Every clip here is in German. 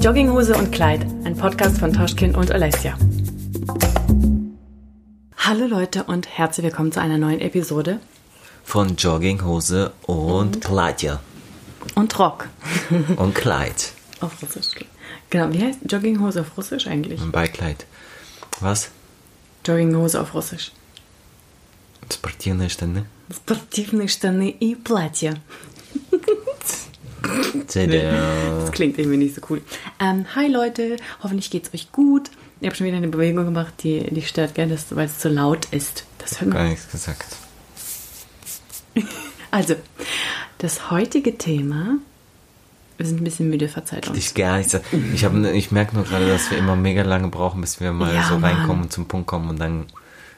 Jogginghose und Kleid, ein Podcast von Toschkin und Alessia. Hallo Leute und herzlich willkommen zu einer neuen Episode Von Jogginghose und Kleidja. und Rock Und Kleid. auf Russisch. Genau, wie heißt Jogginghose auf Russisch eigentlich? Und Beikleid. Was? Jogginghose auf Russisch. Спортивные штаны. Спортивные штаны и платье. Das klingt irgendwie nicht so cool. Ähm, hi Leute, hoffentlich geht's euch gut. Ich habe schon wieder eine Bewegung gemacht, die, die stört gerne, weil es zu laut ist. Das hört Gar man. nichts gesagt. Also, das heutige Thema, wir sind ein bisschen müde, verzeiht uns. Ich gar nichts. Ich, hab, ich merke nur gerade, dass wir immer mega lange brauchen, bis wir mal Ja, so Mann. reinkommen und zum Punkt kommen und dann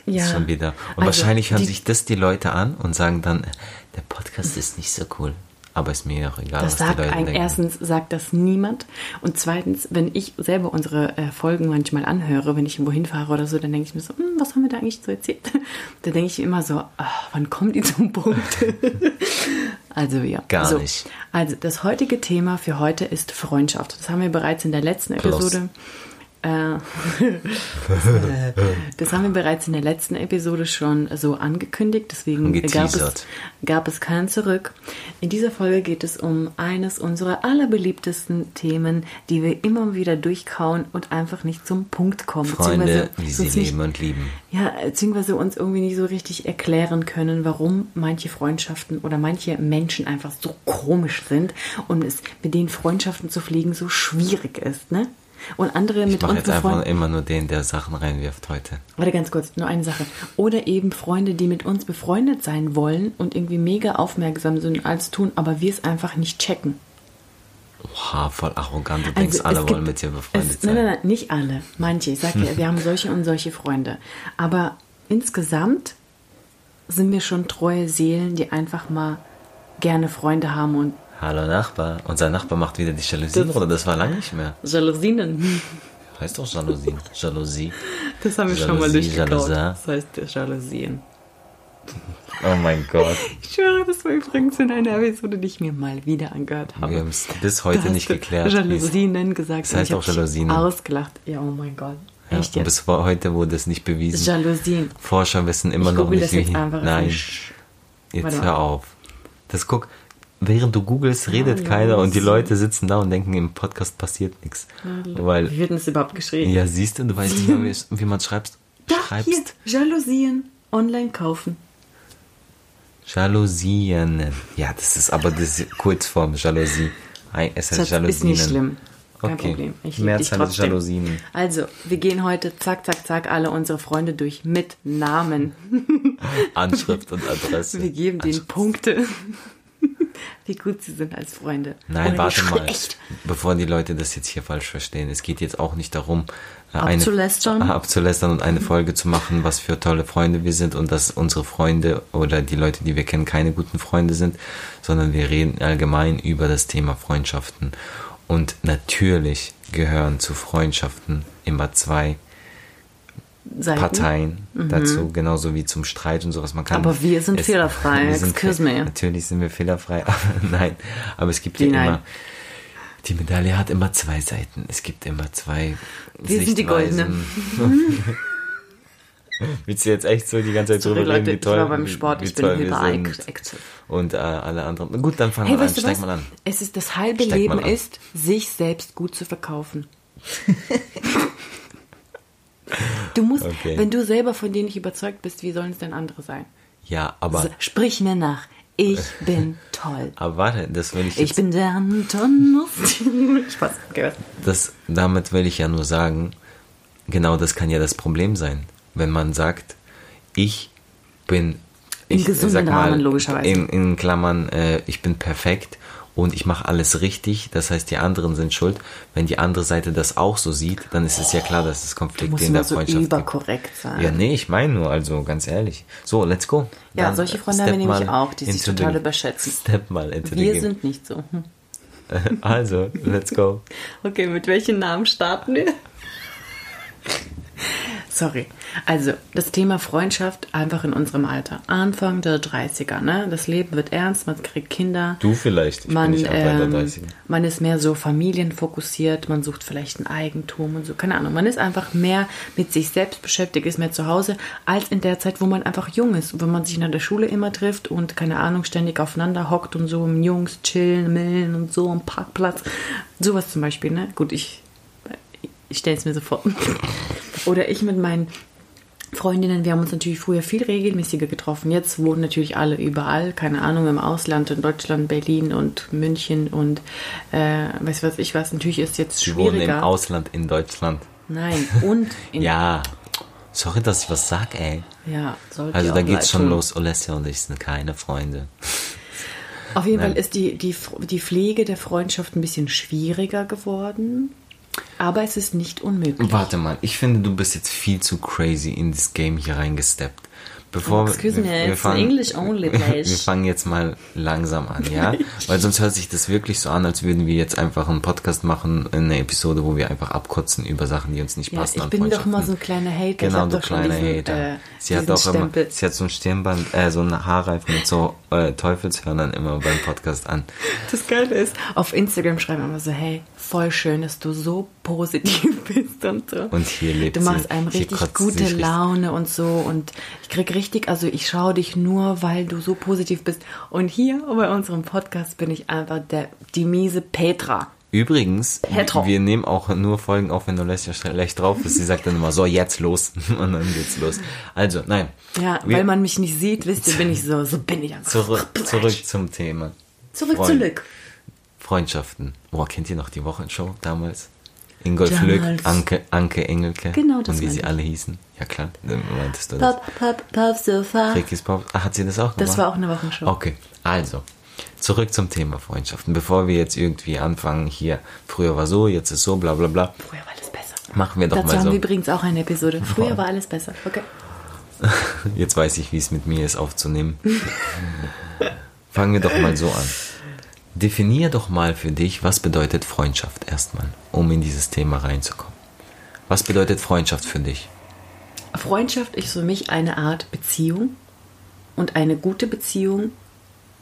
Ja. schon wieder. Und Also, wahrscheinlich hören die- sich das die Leute an und sagen dann, der Podcast ist nicht so cool. Aber ist mir auch egal, Das was die sagt Leute ein, denken. erstens sagt das niemand und zweitens, wenn ich selber unsere äh, Folgen manchmal anhöre, wenn ich irgendwo hinfahre oder so, dann denke ich mir so, hm, was haben wir da eigentlich so erzählt? Da denke ich immer so, ah, wann kommen die zum Punkt? also ja, Gar so. nicht. Also das heutige Thema für heute ist Freundschaft. Das haben wir bereits in der letzten Plus. Episode. das haben wir bereits in der letzten Episode schon so angekündigt, deswegen gab es, gab es kein Zurück. In dieser Folge geht es um eines unserer allerbeliebtesten Themen, die wir immer wieder durchkauen und einfach nicht zum Punkt kommen. Freunde, beziehungsweise wie sie nicht- leben und lieben. ja, beziehungsweise uns irgendwie nicht so richtig erklären können, warum manche Freundschaften oder manche Menschen einfach so komisch sind und es mit denen Freundschaften zu pflegen so schwierig ist, ne? Und andere Ich mit mache jetzt einfach immer nur den, der Sachen reinwirft heute. Warte ganz kurz, nur eine Sache. Oder eben Freunde, die mit uns befreundet sein wollen und irgendwie mega aufmerksam sind und alles tun, aber wir es einfach nicht checken. Oha, voll arrogant. Du denkst, Also, alle es wollen gibt- mit dir befreundet es, sein. Nein, nein, nein, nicht alle. Manche. Ich sage ja, wir haben solche und solche Freunde. Aber insgesamt sind wir schon treue Seelen, die einfach mal gerne Freunde haben und Hallo Nachbar. Unser Nachbar macht wieder die Jalousien, Das- oder? Das war lange nicht mehr. Jalousien. Heißt doch Jalousien. Jalousie. Das haben wir schon mal Jalousie, durchgekaut. Jalousin. Das heißt Jalousien. Oh mein Gott. Ich schwöre, das war übrigens in einer Episode, die ich mir mal wieder angehört habe. Wir haben es bis heute nicht geklärt. Jalousinen gesagt. Es und heißt ich auch Jalousinen. Ausgelacht. Ja, oh mein Gott. Ja, Echt und jetzt? bis heute wurde es nicht bewiesen. Jalousien. Forscher wissen immer Ich noch nicht, das wie. Nein, jetzt Warte mal. hör auf. Das guck, während du googelst, redet Ja, keiner und die. Leute sitzen da und denken, im Podcast passiert nichts. Weil, Wie wird denn das überhaupt geschrieben? ja, siehst du, du weißt nicht mal, wie man schreibst. Da, schreibst. hier, Jalousien online kaufen. Jalousien. Ja, das ist aber die Kurzform, Jalousie. Es heißt Das Jalousien. ist nicht schlimm. Kein Okay. Problem. Ich Mehrzahl ist. Jalousien. Also, wir gehen heute zack, zack, zack alle unsere Freunde durch mit Namen. Anschrift und Adresse. Wir geben denen Punkte, wie gut sie sind als Freunde. Nein, Oder warte mal. Echt. Bevor die Leute das jetzt hier falsch verstehen. Es geht jetzt auch nicht darum, äh, eine, Abzulästern? Abzulästern und eine Folge zu machen, was für tolle Freunde wir sind und dass unsere Freunde oder die Leute, die wir kennen, keine guten Freunde sind, sondern wir reden allgemein über das Thema Freundschaften. Und natürlich gehören zu Freundschaften immer zwei Seiten. Parteien dazu, genauso wie zum Streit und sowas. Man kann, Mhm. Aber wir sind fehlerfrei, wir sind excuse me. Natürlich sind wir fehlerfrei, nein. Aber es gibt Wie ja nein? immer, die Medaille hat immer zwei Seiten. Es gibt immer zwei Wir sind die Goldene. Willst du jetzt echt so die ganze Zeit Sorry, drüber reden, Leute, wie ich toll, war beim wie- Sport, wie ich bin toll wir hyper sind active. und äh, alle anderen. Gut, dann fangen Hey, wir an. Steig was? mal an. Es ist das halbe Steig Leben ist, sich selbst gut zu verkaufen. du musst, Okay. wenn du selber von dir nicht überzeugt bist, wie sollen es denn andere sein? Ja, aber, sprich mir nach. Ich bin toll. aber warte, das will ich Ich jetzt bin der Antonus. Spaß. Okay, das, damit will ich ja nur sagen, genau das kann ja das Problem sein. Wenn man sagt, ich bin, ich gesunden Rahmen, logischerweise. In, in Klammern, äh, ich bin perfekt und ich mache alles richtig, das heißt, die anderen sind schuld. Wenn die andere Seite das auch so sieht, dann ist es ja klar, dass es Konflikte in der so Freundschaft gibt. überkorrekt sein. Ja, nee, ich meine nur, also ganz ehrlich. So, let's go. Ja, Dann, solche Freunde haben wir nämlich auch, die sich total überschätzen. Step mal into Wir sind nicht so. Also, let's go. Okay, mit welchen Namen starten wir? Sorry. Also, das Thema Freundschaft einfach in unserem Alter. Anfang der 30er, ne? Das Leben wird ernst, man kriegt Kinder. Du vielleicht, ich man, bin nicht Anfang ähm, der 30er. man ist mehr so familienfokussiert, man sucht vielleicht ein Eigentum und so, keine Ahnung. Man ist einfach mehr mit sich selbst beschäftigt, ist mehr zu Hause, als in der Zeit, wo man einfach jung ist. Wenn man sich in der Schule immer trifft und, keine Ahnung, ständig aufeinander hockt und so, Jungs chillen, millen und so am Parkplatz. Sowas zum Beispiel, ne? Gut, ich, ich stelle es mir so vor. Oder ich mit meinen Freundinnen, wir haben uns natürlich früher viel regelmäßiger getroffen. Jetzt wohnen natürlich alle überall, keine Ahnung, im Ausland, in Deutschland, Berlin und München und äh, weiß was ich was. Natürlich ist jetzt Sie wohnen im schwieriger. Ausland in Deutschland. Nein, und in Ja. Sorry, dass ich was sag, ey. ja sollte Also da geht's schon tun. los. Olesja und ich sind keine Freunde. Auf jeden Nein. Fall ist die, die, die Pflege der Freundschaft ein bisschen schwieriger geworden, aber es ist nicht unmöglich. Warte mal, ich finde, du bist jetzt viel zu crazy in das Game hier reingesteppt. Bevor Oh, excuse me, it's an English only place. wir fangen jetzt mal langsam an, ja? Weil sonst hört sich das wirklich so an, als würden wir jetzt einfach einen Podcast machen, eine Episode, wo wir einfach abkotzen über Sachen, die uns nicht Ja, passen. ich bin doch mal so ein kleiner Hater. Genau, du kleiner diesen, Hater. Äh, sie hat auch immer, sie hat so ein Stirnband, äh, so ein Haarreif mit so äh, Teufelshörnern immer beim Podcast an. Das Geile ist, auf Instagram schreiben immer so, hey, voll schön, dass du so positiv bist und so. Und hier lebt Du machst sie. einem richtig gute sie richtig. Laune und so und ich krieg richtig, also ich schaue dich nur, weil du so positiv bist. Und hier bei unserem Podcast bin ich einfach der, die miese Petra. Übrigens, Petro. wir nehmen auch nur Folgen auf, wenn Olesja schlecht drauf ist. Sie sagt dann immer, so, jetzt los. Und dann geht's los. Also, nein. Ja, Wir- weil man mich nicht sieht, wisst ihr, bin ich so, so bin ich einfach. Zurück, zurück zum Thema. Zurück, Freund- zurück. Freundschaften. Boah, kennt ihr noch die Wochenshow damals? Ingolf Lück. Anke, Anke Engelke. Genau, das Und wie sie ich. alle hießen. Ja klar, dann meintest du das. Pop, pop, pop, Sofa. Rickys Pop. Ah, hat sie das auch gemacht? Das war auch eine Wochenshow. Okay, also. Zurück zum Thema Freundschaften. Bevor wir jetzt irgendwie anfangen, hier, früher war so, jetzt ist so, bla bla bla. Früher war alles besser. Machen wir doch Dazu mal haben so. wir übrigens auch eine Episode. Früher war alles besser. Okay. Jetzt weiß ich, wie es mit mir ist, aufzunehmen. Fangen wir doch mal so an. Definier doch mal für dich, was bedeutet Freundschaft erstmal, um in dieses Thema reinzukommen. Was bedeutet Freundschaft für dich? Freundschaft ist für mich eine Art Beziehung und eine gute Beziehung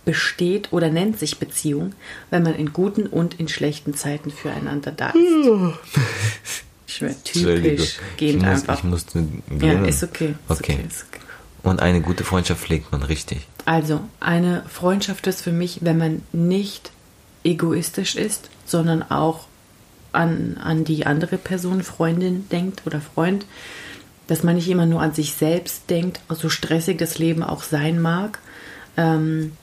besteht oder nennt sich Beziehung, wenn man in guten und in schlechten Zeiten füreinander da ist. Ich Entschuldigung, typisch ich, gehend muss, einfach. ich musste ja, ist okay. Ist Okay. okay. Ist okay. Und eine gute Freundschaft pflegt man richtig. Also, eine Freundschaft ist für mich, wenn man nicht egoistisch ist, sondern auch an, an die andere Person, Freundin denkt oder Freund, dass man nicht immer nur an sich selbst denkt, so stressig das Leben auch sein mag, ähm,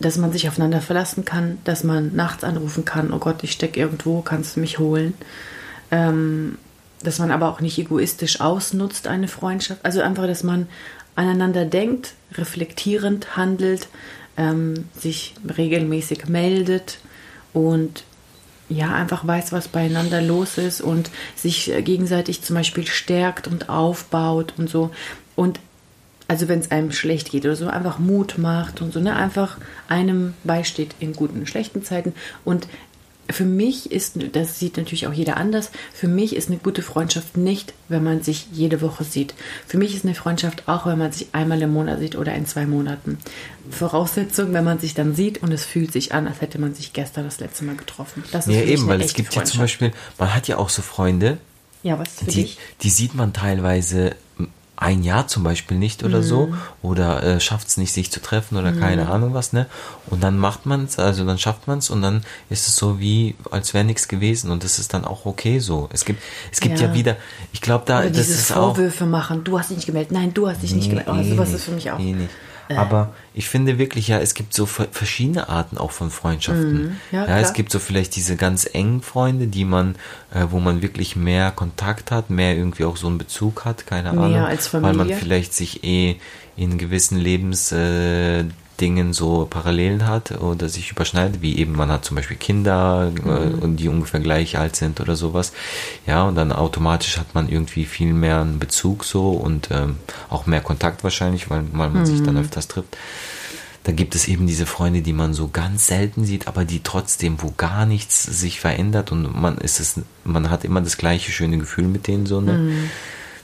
dass man sich aufeinander verlassen kann, dass man nachts anrufen kann, oh Gott, ich stecke irgendwo, kannst du mich holen. Ähm, dass man aber auch nicht egoistisch ausnutzt, eine Freundschaft. Also einfach, dass man aneinander denkt, reflektierend handelt, ähm, sich regelmäßig meldet und ja, einfach weiß, was beieinander los ist und sich äh, gegenseitig zum Beispiel stärkt und aufbaut und so. Und also wenn es einem schlecht geht oder so, einfach Mut macht und so, ne, einfach einem beisteht in guten und schlechten Zeiten. Und für mich ist, das sieht natürlich auch jeder anders, für mich ist eine gute Freundschaft nicht, wenn man sich jede Woche sieht. Für mich ist eine Freundschaft auch, wenn man sich einmal im Monat sieht oder in zwei Monaten. Voraussetzung, wenn man sich dann sieht und es fühlt sich an, als hätte man sich gestern das letzte Mal getroffen. Das ist Ja, eben, weil es gibt ja zum. Beispiel, man hat ja auch so Freunde, Ja, was für die, dich? die sieht man teilweise ein Jahr zum Beispiel nicht oder Mhm. so oder äh, schafft es nicht, sich zu treffen oder keine Ahnung was, ne? Und dann macht man es, also dann schafft man es und dann ist es so wie, als wäre nichts gewesen und das ist dann auch okay so. Es gibt, es gibt ja, Ja. wieder, ich glaube da, Oder das ist auch... Vorwürfe machen, du hast dich nicht gemeldet, nein, du hast dich nicht gemeldet. Oh, eh sowas nicht, ist für mich auch. eh nicht. Aber ich finde wirklich, ja, es gibt so ver- verschiedene Arten auch von Freundschaften. Mhm. Ja, ja, es gibt so vielleicht diese ganz engen Freunde, die man, äh, wo man wirklich mehr Kontakt hat, mehr irgendwie auch so einen Bezug hat, keine Mehr Ahnung. als Weil man Familie. vielleicht sich eh in gewissen Lebensdingen äh, Dingen so Parallelen hat oder sich überschneidet, wie eben man hat zum Beispiel Kinder äh, Mhm. und die ungefähr gleich alt sind oder sowas. Ja, und dann automatisch hat man irgendwie viel mehr einen Bezug so und ähm, auch mehr Kontakt wahrscheinlich, weil, weil man sich dann Mhm. öfters trifft. Da gibt es eben diese Freunde, die man so ganz selten sieht, aber die trotzdem, wo gar nichts sich verändert und man ist es, man hat immer das gleiche schöne Gefühl mit denen so, ne?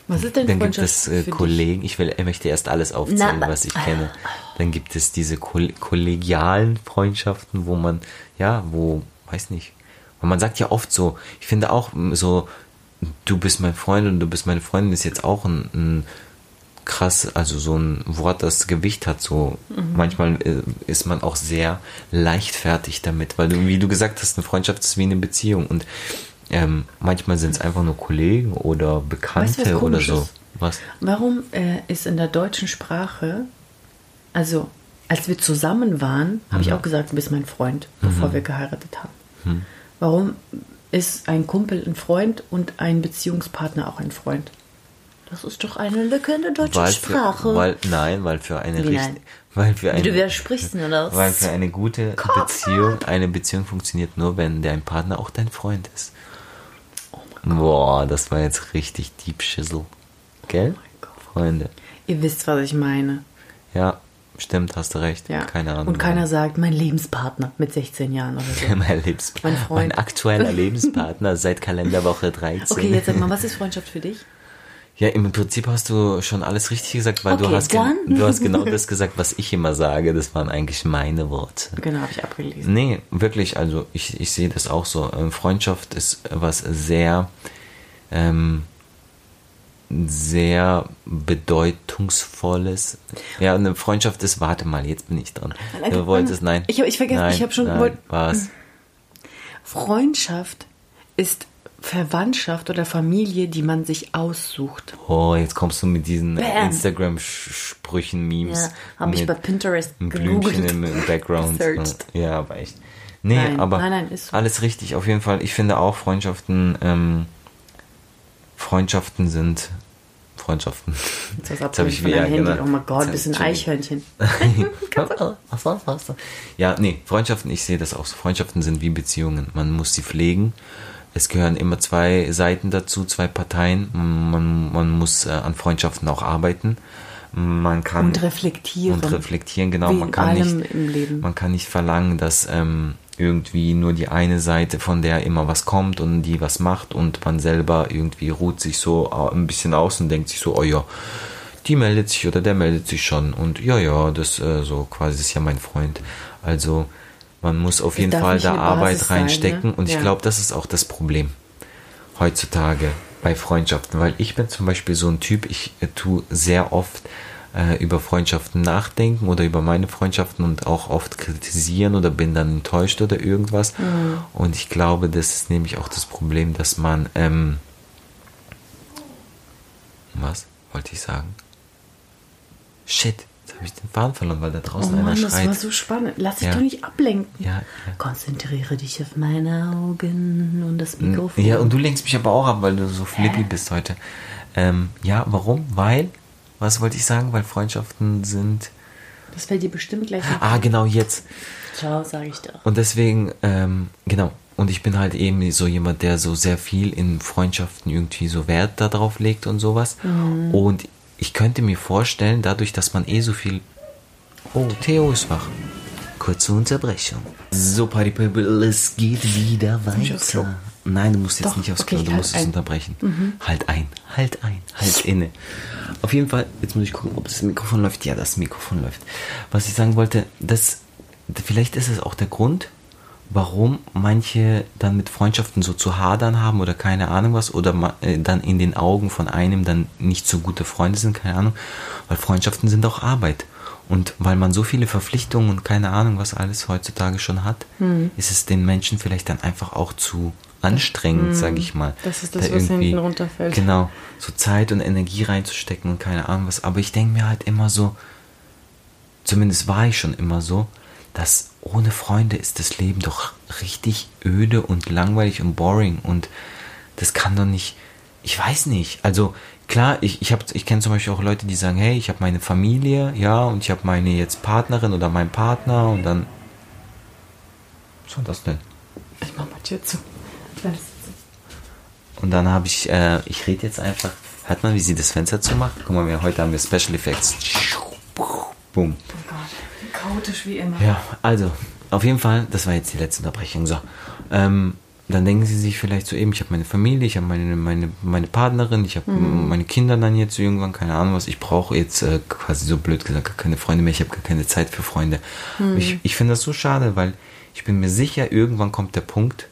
Was ist denn Dann gibt es äh? Kollegen, ich, will, ich möchte erst alles aufzählen, Na, was ich kenne. Dann gibt es diese Koll kollegialen Freundschaften, wo man, ja, wo, weiß nicht, und man sagt ja oft so, ich finde auch so, du bist mein Freund und du bist meine Freundin ist jetzt auch ein, ein krass, also so ein Wort, das Gewicht hat, so. Manchmal äh, ist man auch sehr leichtfertig damit, weil du, wie du gesagt hast, eine Freundschaft ist wie eine Beziehung. Und ähm, manchmal sind es einfach nur Kollegen oder Bekannte was oder komisch so. ist? Was? Warum äh, ist in der deutschen Sprache, also als wir zusammen waren, habe Mhm. ich auch gesagt, du bist mein Freund, bevor wir geheiratet haben. Warum ist ein Kumpel ein Freund und ein Beziehungspartner auch ein Freund? Das ist doch eine Lücke in der deutschen Weil Sprache. für, weil, nein, weil für eine Wie nein? weil für eine, du widersprichst mir das. weil für eine gute Beziehung, eine Beziehung funktioniert nur, wenn dein Partner auch dein Freund ist. Boah, das war jetzt richtig deep Schissel. Gell? Oh. Freunde. Ihr wisst, was ich meine. Ja, stimmt, hast du recht. Ja. Keine Ahnung. Und keiner sagt, mein Lebenspartner mit 16 Jahren oder so. mein, Lebens Mein mein aktueller Lebenspartner seit Kalenderwoche 13. Okay, jetzt sag mal, was ist Freundschaft für dich? Ja, im Prinzip hast du schon alles richtig gesagt, weil du, Okay, hast gen- dann. du hast genau das gesagt, was ich immer sage. Das waren eigentlich meine Worte. Genau, habe ich abgelesen. Nee, wirklich, also ich, ich sehe das auch so. Ähm, Freundschaft ist was sehr, ähm, sehr bedeutungsvolles. Ja, eine Freundschaft ist, warte mal, jetzt bin ich dran. Nein, Du wolltest, nein. nein. Ich hab- ich vergesse, nein, ich hab schon- Nein, was? Freundschaft ist Verwandtschaft oder Familie, die man sich aussucht. Oh, jetzt kommst du mit diesen. Instagram-Sprüchen, Memes. Ja, habe ich bei Pinterest einem Blümchen im, im Background. Ja, aber echt. Nee, Nein, aber nein, nein, ist so. alles richtig. Auf jeden Fall, ich finde auch Freundschaften, ähm, Freundschaften sind Freundschaften. Das Jetzt habe ich wieder genau. Oh mein Gott, bisschen Entschuldigung. Eichhörnchen. Ja, nee, Freundschaften, ich sehe das auch so. Freundschaften sind wie Beziehungen. Man muss sie pflegen. Es gehören immer zwei Seiten dazu, zwei Parteien. Man, man muss äh, an Freundschaften auch arbeiten. Man kann Und reflektieren. und reflektieren, genau. Man kann nicht, man kann nicht verlangen, dass ähm, irgendwie nur die eine Seite, von der immer was kommt und die was macht und man selber irgendwie ruht sich so au- ein bisschen aus und denkt sich so, oh ja, die meldet sich oder der meldet sich schon und ja, ja, das äh, so quasi ist ja mein Freund. Also man muss auf Es jeden Fall da Arbeit Basis sein, reinstecken ne? und ich Ja. glaube, das ist auch das Problem heutzutage bei Freundschaften, weil ich bin zum Beispiel so ein Typ, ich äh, tue sehr oft äh, über Freundschaften nachdenken oder über meine Freundschaften und auch oft kritisieren oder bin dann enttäuscht oder irgendwas. Und ich glaube, das ist nämlich auch das Problem, dass man, ähm, was wollte ich sagen? Shit, habe ich den Faden verloren, weil da Oh draußen einer Mann, das schreit. war so spannend. Lass dich Ja. doch nicht ablenken. Ja, ja. Konzentriere dich auf meine Augen und das Mikrofon. Ja, und du lenkst mich aber auch ab, weil du so flippy bist heute. Ähm, ja, warum? Weil, was wollte ich sagen? Weil Freundschaften sind. das fällt dir bestimmt gleich. Ah, genau jetzt. Ciao, sage ich doch. Und deswegen, ähm, genau. Und ich bin halt eben so jemand, der so sehr viel in Freundschaften irgendwie so Wert darauf legt und sowas. Und ich könnte mir vorstellen, dadurch, dass man eh so viel. Oh, Theo ist wach. Kurze Unterbrechung. So, Party People, es geht wieder weiter. Nein, du musst jetzt Doch, nicht aufs okay, Klo, du halt musst es ein. unterbrechen. Halt ein, halt ein, halt inne. Auf jeden Fall, jetzt muss ich gucken, ob das Mikrofon läuft. Ja, das Mikrofon läuft. Was ich sagen wollte, das, vielleicht ist es auch der Grund, warum manche dann mit Freundschaften so zu hadern haben oder keine Ahnung was oder äh, dann in den Augen von einem dann nicht so gute Freunde sind, keine Ahnung, weil Freundschaften sind auch Arbeit. Und weil man so viele Verpflichtungen und keine Ahnung was alles heutzutage schon hat, Hm. ist es den Menschen vielleicht dann einfach auch zu anstrengend, sage ich mal. Hm. Das ist das, da was hinten runterfällt. Genau, so Zeit und Energie reinzustecken und keine Ahnung was. Aber ich denke mir halt immer so, zumindest war ich schon immer so, dass ohne Freunde ist das Leben doch richtig öde und langweilig und boring und das kann doch nicht, ich weiß nicht, also klar, ich, ich, hab- ich kenne zum Beispiel auch Leute, die sagen, hey, ich habe meine Familie, ja, und ich habe meine jetzt Partnerin oder meinen Partner und dann, was war das denn? Ich mach mal Tür zu. Und dann habe ich, äh, ich rede jetzt einfach. Hört man, wie sie das Fenster zumacht? Guck mal, wir, heute haben wir Special Effects. Boom. Chaotisch wie immer. Ja, also, auf jeden Fall, das war jetzt die letzte Unterbrechung. So. Ähm, dann denken sie sich vielleicht so eben, ich habe meine Familie, ich habe meine, meine, meine Partnerin, ich habe Mhm. meine Kinder dann jetzt irgendwann, keine Ahnung was, ich brauche jetzt äh, quasi so blöd gesagt gar keine Freunde mehr, ich habe gar keine Zeit für Freunde. Mhm. Ich, ich finde das so schade, weil ich bin mir sicher, irgendwann kommt der Punkt,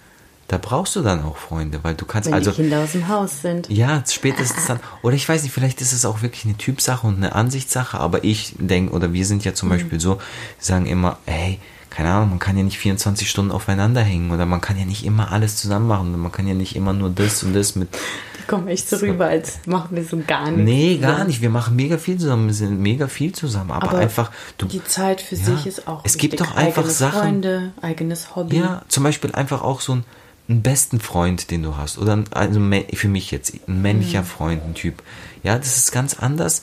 da brauchst du dann auch Freunde, weil du kannst Wenn also die Kinder aus dem Haus sind. ja, spätestens dann. Oder ich weiß nicht, vielleicht ist es auch wirklich eine Typsache und eine Ansichtssache, aber ich denke, oder wir sind ja zum Beispiel so, wir sagen immer, hey, keine Ahnung, man kann ja nicht 24 Stunden aufeinander hängen oder man kann ja nicht immer alles zusammen machen und man kann ja nicht immer nur das und das mit. Die kommen echt so rüber, als machen wir so gar nichts. Nee, gar zusammen. nicht. Wir machen mega viel zusammen, wir sind mega viel zusammen, aber, Aber einfach, du, Die Zeit für Ja, sich ist auch es gibt wichtig. doch einfach Sachen- Freunde, eigenes Hobby. Ja, zum Beispiel einfach auch so ein, einen besten Freund, den du hast. Oder also für mich jetzt, ein männlicher Mhm. Freund, ein Typ. Ja, das ist ganz anders.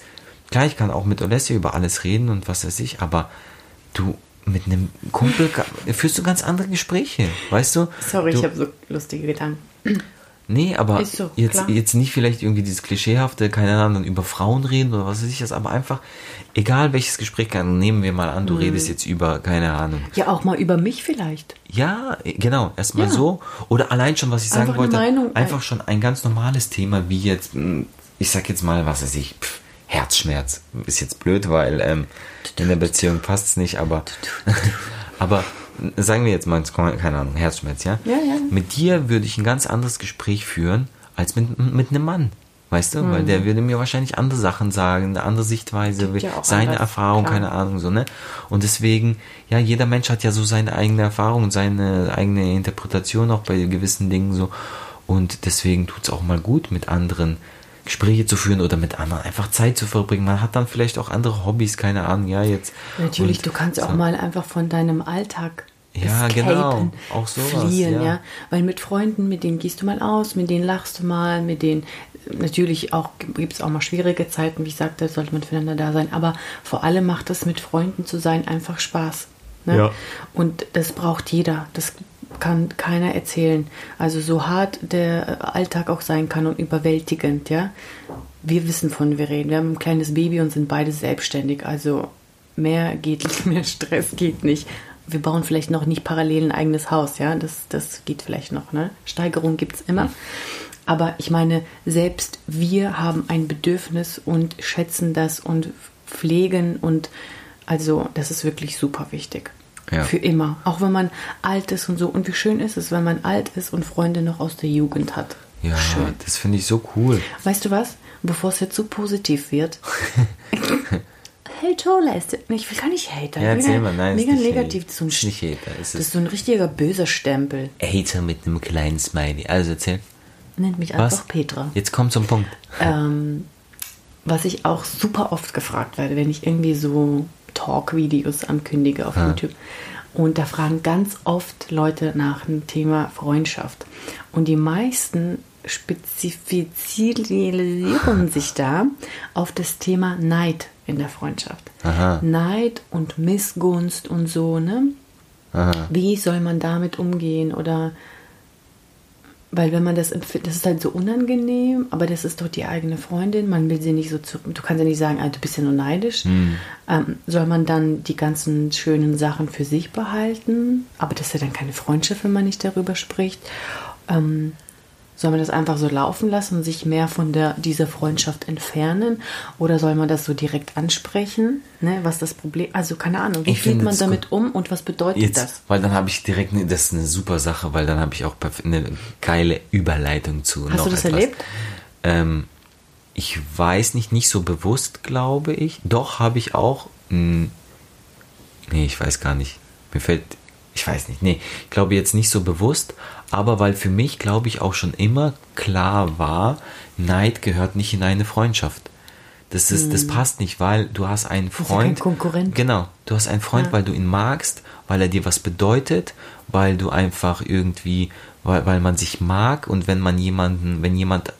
Klar, ich kann auch mit Alessia über alles reden und was weiß ich, aber du mit einem Kumpel führst du ganz andere Gespräche, weißt du? Sorry, du, ich habe so lustige Gedanken. Nee, aber so, jetzt, klar. jetzt nicht vielleicht irgendwie dieses klischeehafte, keine Ahnung, über Frauen reden oder was weiß ich das, aber einfach, egal welches Gespräch, kann, nehmen wir mal an, Mhm. du redest jetzt über, keine Ahnung, Ja, auch mal über mich vielleicht. ja, genau, erstmal Ja. so. Oder allein schon, was ich sagen Einfach eine wollte, Meinung, einfach schon ein ganz normales Thema, wie jetzt, mh, ich sag jetzt mal, was weiß ich, pff, Herzschmerz. Ist jetzt blöd, weil ähm, in der Beziehung passt es nicht, aber, aber sagen wir jetzt mal, keine Ahnung, Herzschmerz, ja? Ja, ja. Mit dir würde ich ein ganz anderes Gespräch führen, als mit, mit einem Mann. Weißt du, weil der würde mir wahrscheinlich andere Sachen sagen, eine andere Sichtweise, ja auch seine anders, Erfahrung, klar. keine Ahnung, so, ne? Und deswegen, ja, jeder Mensch hat ja so seine eigene Erfahrung und seine eigene Interpretation auch bei gewissen Dingen so. Und deswegen tut es auch mal gut, mit anderen Gespräche zu führen oder mit anderen einfach Zeit zu verbringen. Man hat dann vielleicht auch andere Hobbys, keine Ahnung, ja, jetzt. Natürlich, Und du kannst auch so. mal einfach von deinem Alltag Ja, escapen, genau. Auch sowas, fliehen, ja. ja. Weil mit Freunden, mit denen gehst du mal aus, mit denen lachst du mal, mit denen natürlich auch gibt es auch mal schwierige Zeiten, wie ich sagte, sollte man füreinander da sein. Aber vor allem macht es mit Freunden zu sein einfach Spaß. Ne? Ja. Und das braucht jeder. Das kann keiner erzählen. Also so hart der Alltag auch sein kann und überwältigend, ja. Wir wissen, von wir reden. Wir haben ein kleines Baby und sind beide selbstständig. Also mehr geht nicht, mehr Stress geht nicht. Wir bauen vielleicht noch nicht parallel ein eigenes Haus, ja. Das, das geht vielleicht noch, ne? Steigerung gibt es immer. Aber ich meine, selbst wir haben ein Bedürfnis und schätzen das und pflegen und also das ist wirklich super wichtig. Ja. Für immer. Auch wenn man alt ist und so. Und wie schön ist es, wenn man alt ist und Freunde noch aus der Jugend hat. Ja, Schön. das finde ich so cool. Weißt du was? Bevor es jetzt so positiv wird. Hater ist Ich will gar nicht Hater. Ja, ich erzähl mal, nein, Mega ist nicht negativ. Hate. Das ist, Ist nicht Hater, es das ist- ist so ein richtiger böser Stempel. Hater mit einem kleinen Smiley. Also erzähl. Nennt mich Was? einfach Petra. Jetzt kommt zum Punkt. Ähm, was ich auch super oft gefragt werde, wenn ich irgendwie so Talk-Videos ankündige auf Ah. YouTube. Und da fragen ganz oft Leute nach dem Thema Freundschaft. Und die meisten spezifizieren sich da auf das Thema Neid in der Freundschaft. Aha. Neid und Missgunst und so, ne? Aha. Wie soll man damit umgehen? Oder weil wenn man das empfindet, das ist halt so unangenehm, aber das ist doch die eigene Freundin, man will sie nicht so zurück, du kannst ja nicht sagen, ah, du bist ja nur neidisch. Ähm, soll man dann die ganzen schönen Sachen für sich behalten? Aber das ist ja dann keine Freundschaft, wenn man nicht darüber spricht. Ähm, soll man das einfach so laufen lassen und sich mehr von der, dieser Freundschaft entfernen? Oder soll man das so direkt ansprechen? Ne, was das Problem Also keine Ahnung, wie geht man damit um und was bedeutet Jetzt, das? weil dann habe ich direkt, eine, das ist eine super Sache, weil dann habe ich auch eine geile Überleitung zu Hast noch du das etwas. erlebt? Ähm, ich weiß nicht, nicht so bewusst, glaube ich. Doch, habe ich auch. Mh, nee, ich weiß gar nicht. Mir fällt, ich weiß nicht. Nee, ich glaube jetzt nicht so bewusst, aber weil für mich, glaube ich, auch schon immer klar war, Neid gehört nicht in eine Freundschaft. Das, ist, das passt nicht, weil du hast einen Freund. Konkurrent. Genau, du hast einen Freund, Ja. weil du ihn magst, weil er dir was bedeutet, weil du einfach irgendwie, weil, weil man sich mag und wenn man jemanden, wenn jemand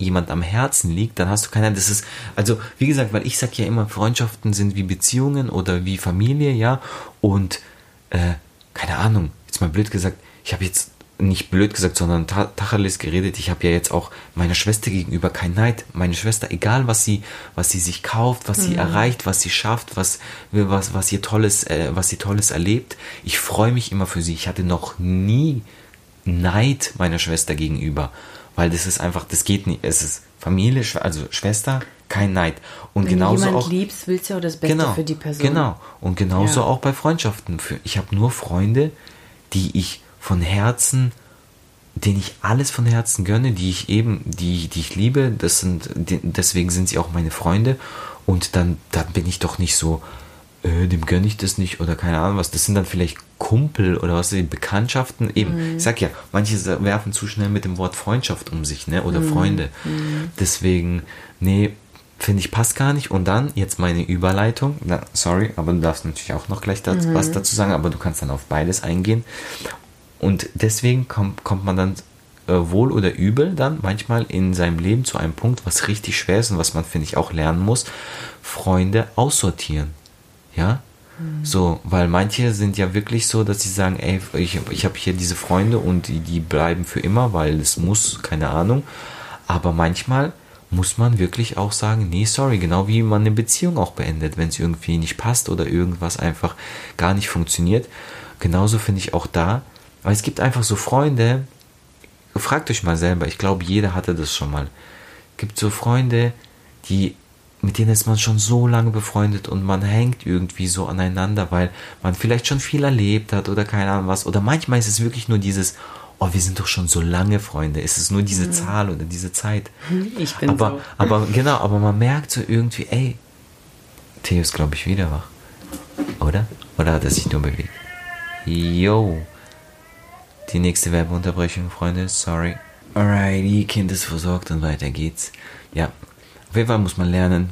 jemand am Herzen liegt, dann hast du keiner, das ist, also wie gesagt, weil ich sag ja immer, Freundschaften sind wie Beziehungen oder wie Familie, ja, und äh, keine Ahnung, jetzt mal blöd gesagt, ich habe jetzt nicht blöd gesagt, sondern ta Tacheles geredet. Ich habe ja jetzt auch meiner Schwester gegenüber kein Neid. Meine Schwester, egal was sie, was sie sich kauft, was sie erreicht, was sie schafft, was, was, was ihr Tolles, äh, was sie Tolles erlebt, ich freue mich immer für sie. Ich hatte noch nie Neid meiner Schwester gegenüber. Weil das ist einfach, das geht nicht. Es ist Familie, also Schwester, kein Neid. Und Wenn genauso du jemanden auch. liebst, willst du auch das Beste genau, für die Person. Genau. Und genauso Ja. auch bei Freundschaften. Ich habe nur Freunde, die ich von Herzen, denen ich alles von Herzen gönne, die ich eben, die, die ich liebe. Das sind, deswegen sind sie auch meine Freunde. Und dann, dann bin ich doch nicht so, äh, dem gönne ich das nicht oder keine Ahnung was. Das sind dann vielleicht Kumpel oder was, die Bekanntschaften. Eben, ich sag ja, manche werfen zu schnell mit dem Wort Freundschaft um sich, ne? Oder Freunde. Deswegen, nee, finde ich passt gar nicht. Und dann jetzt meine Überleitung. Na, sorry, aber du darfst natürlich auch noch gleich dazu, was dazu sagen, aber du kannst dann auf beides eingehen. Und deswegen kommt, kommt man dann äh, wohl oder übel dann manchmal in seinem Leben zu einem Punkt, was richtig schwer ist und was man, finde ich, auch lernen muss, Freunde aussortieren. Ja? So, weil manche sind ja wirklich so, dass sie sagen, ey, ich, ich habe hier diese Freunde und die, die bleiben für immer, weil es muss, keine Ahnung. Aber manchmal muss man wirklich auch sagen, nee, sorry, genau wie man eine Beziehung auch beendet, wenn es irgendwie nicht passt oder irgendwas einfach gar nicht funktioniert. Genauso finde ich auch da, weil es gibt einfach so Freunde, fragt euch mal selber, ich glaube, jeder hatte das schon mal. gibt so Freunde, die mit denen ist man schon so lange befreundet und man hängt irgendwie so aneinander, weil man vielleicht schon viel erlebt hat oder keine Ahnung was. Oder manchmal ist es wirklich nur dieses, oh, wir sind doch schon so lange Freunde. Es ist nur diese Zahl oder diese Zeit. Ich bin aber, so. aber genau, aber man merkt so irgendwie, ey, Theo ist, glaube ich, wieder wach. Oder? Oder hat er sich nur bewegt? Yo. Die nächste Werbeunterbrechung, Freunde, sorry. Alrighty, Kind ist versorgt und weiter geht's. Ja, auf jeden Fall muss man lernen,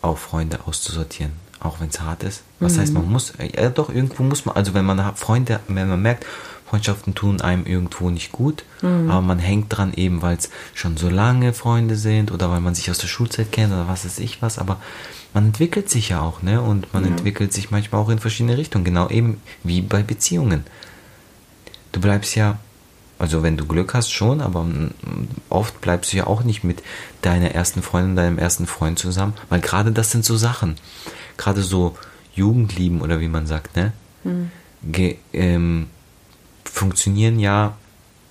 auch Freunde auszusortieren. Auch wenn es hart ist. Was heißt, man muss, ja doch, irgendwo muss man, also wenn man Freunde, wenn man merkt, Freundschaften tun einem irgendwo nicht gut, aber man hängt dran eben, weil es schon so lange Freunde sind oder weil man sich aus der Schulzeit kennt oder was weiß ich was, aber man entwickelt sich ja auch, ne? Und man entwickelt sich manchmal auch in verschiedene Richtungen, genau eben wie bei Beziehungen. Du bleibst ja, also wenn du Glück hast schon, aber mm, oft bleibst du ja auch nicht mit deiner ersten Freundin, deinem ersten Freund zusammen, weil gerade das sind so Sachen, gerade so Jugendlieben oder wie man sagt, ne? Ge ähm, funktionieren ja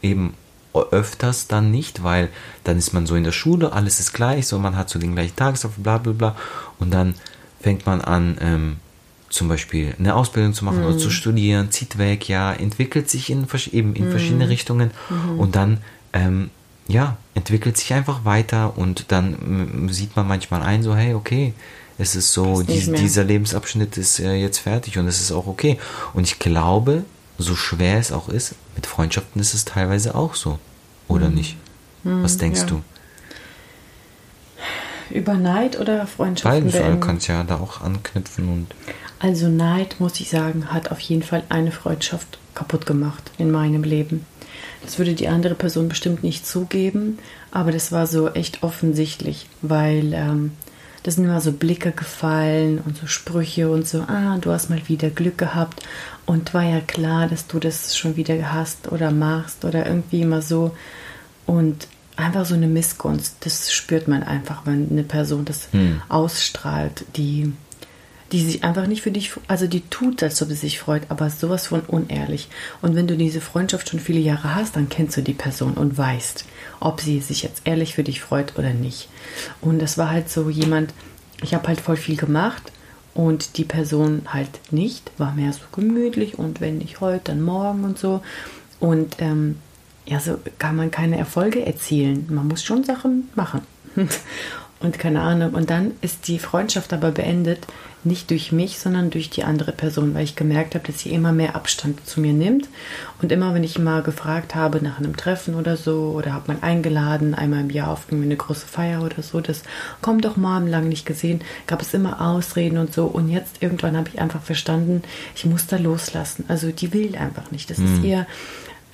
eben öfters dann nicht, weil dann ist man so in der Schule, alles ist gleich, so man hat so den gleichen Tagesablauf, bla bla bla. Und dann fängt man an, ähm, zum Beispiel eine Ausbildung zu machen oder zu studieren, zieht weg, ja, entwickelt sich in, eben in verschiedene Richtungen. Und dann, ähm, ja, entwickelt sich einfach weiter und dann mm, sieht man manchmal ein, so, hey, okay, es ist so, mehr. dieser Lebensabschnitt ist äh, jetzt fertig und es ist auch okay. Und ich glaube, so schwer es auch ist, mit Freundschaften ist es teilweise auch so, oder nicht? Was denkst ja. du? Über Neid oder Freundschaften Beides, du beenden? kannst ja da auch anknüpfen und Also Neid, muss ich sagen, hat auf jeden Fall eine Freundschaft kaputt gemacht in meinem Leben. Das würde die andere Person bestimmt nicht zugeben, aber das war so echt offensichtlich, weil ähm, das sind immer so Blicke gefallen und so Sprüche und so, ah, du hast mal wieder Glück gehabt und war ja klar, dass du das schon wieder hast oder machst oder irgendwie immer so und einfach so eine Missgunst, das spürt man einfach, wenn eine Person das Hm. ausstrahlt, die die sich einfach nicht für dich, also die tut, als ob sie sich freut, aber sowas von unehrlich. Und wenn du diese Freundschaft schon viele Jahre hast, dann kennst du die Person und weißt, ob sie sich jetzt ehrlich für dich freut oder nicht. Und das war halt so jemand, ich habe halt voll viel gemacht und die Person halt nicht, war mehr so gemütlich und wenn nicht heute, dann morgen und so. Und ähm, ja, so kann man keine Erfolge erzielen. Man muss schon Sachen machen. Und keine Ahnung. Und dann ist die Freundschaft aber beendet, nicht durch mich, sondern durch die andere Person, weil ich gemerkt habe, dass sie immer mehr Abstand zu mir nimmt. Und immer, wenn ich mal gefragt habe nach einem Treffen oder so, oder habe mal eingeladen, einmal im Jahr auf irgendwie eine große Feier oder so, das kommt doch mal lang nicht gesehen, gab es immer Ausreden und so. Und jetzt irgendwann habe ich einfach verstanden, ich muss da loslassen. Also die will einfach nicht. Das ist ihr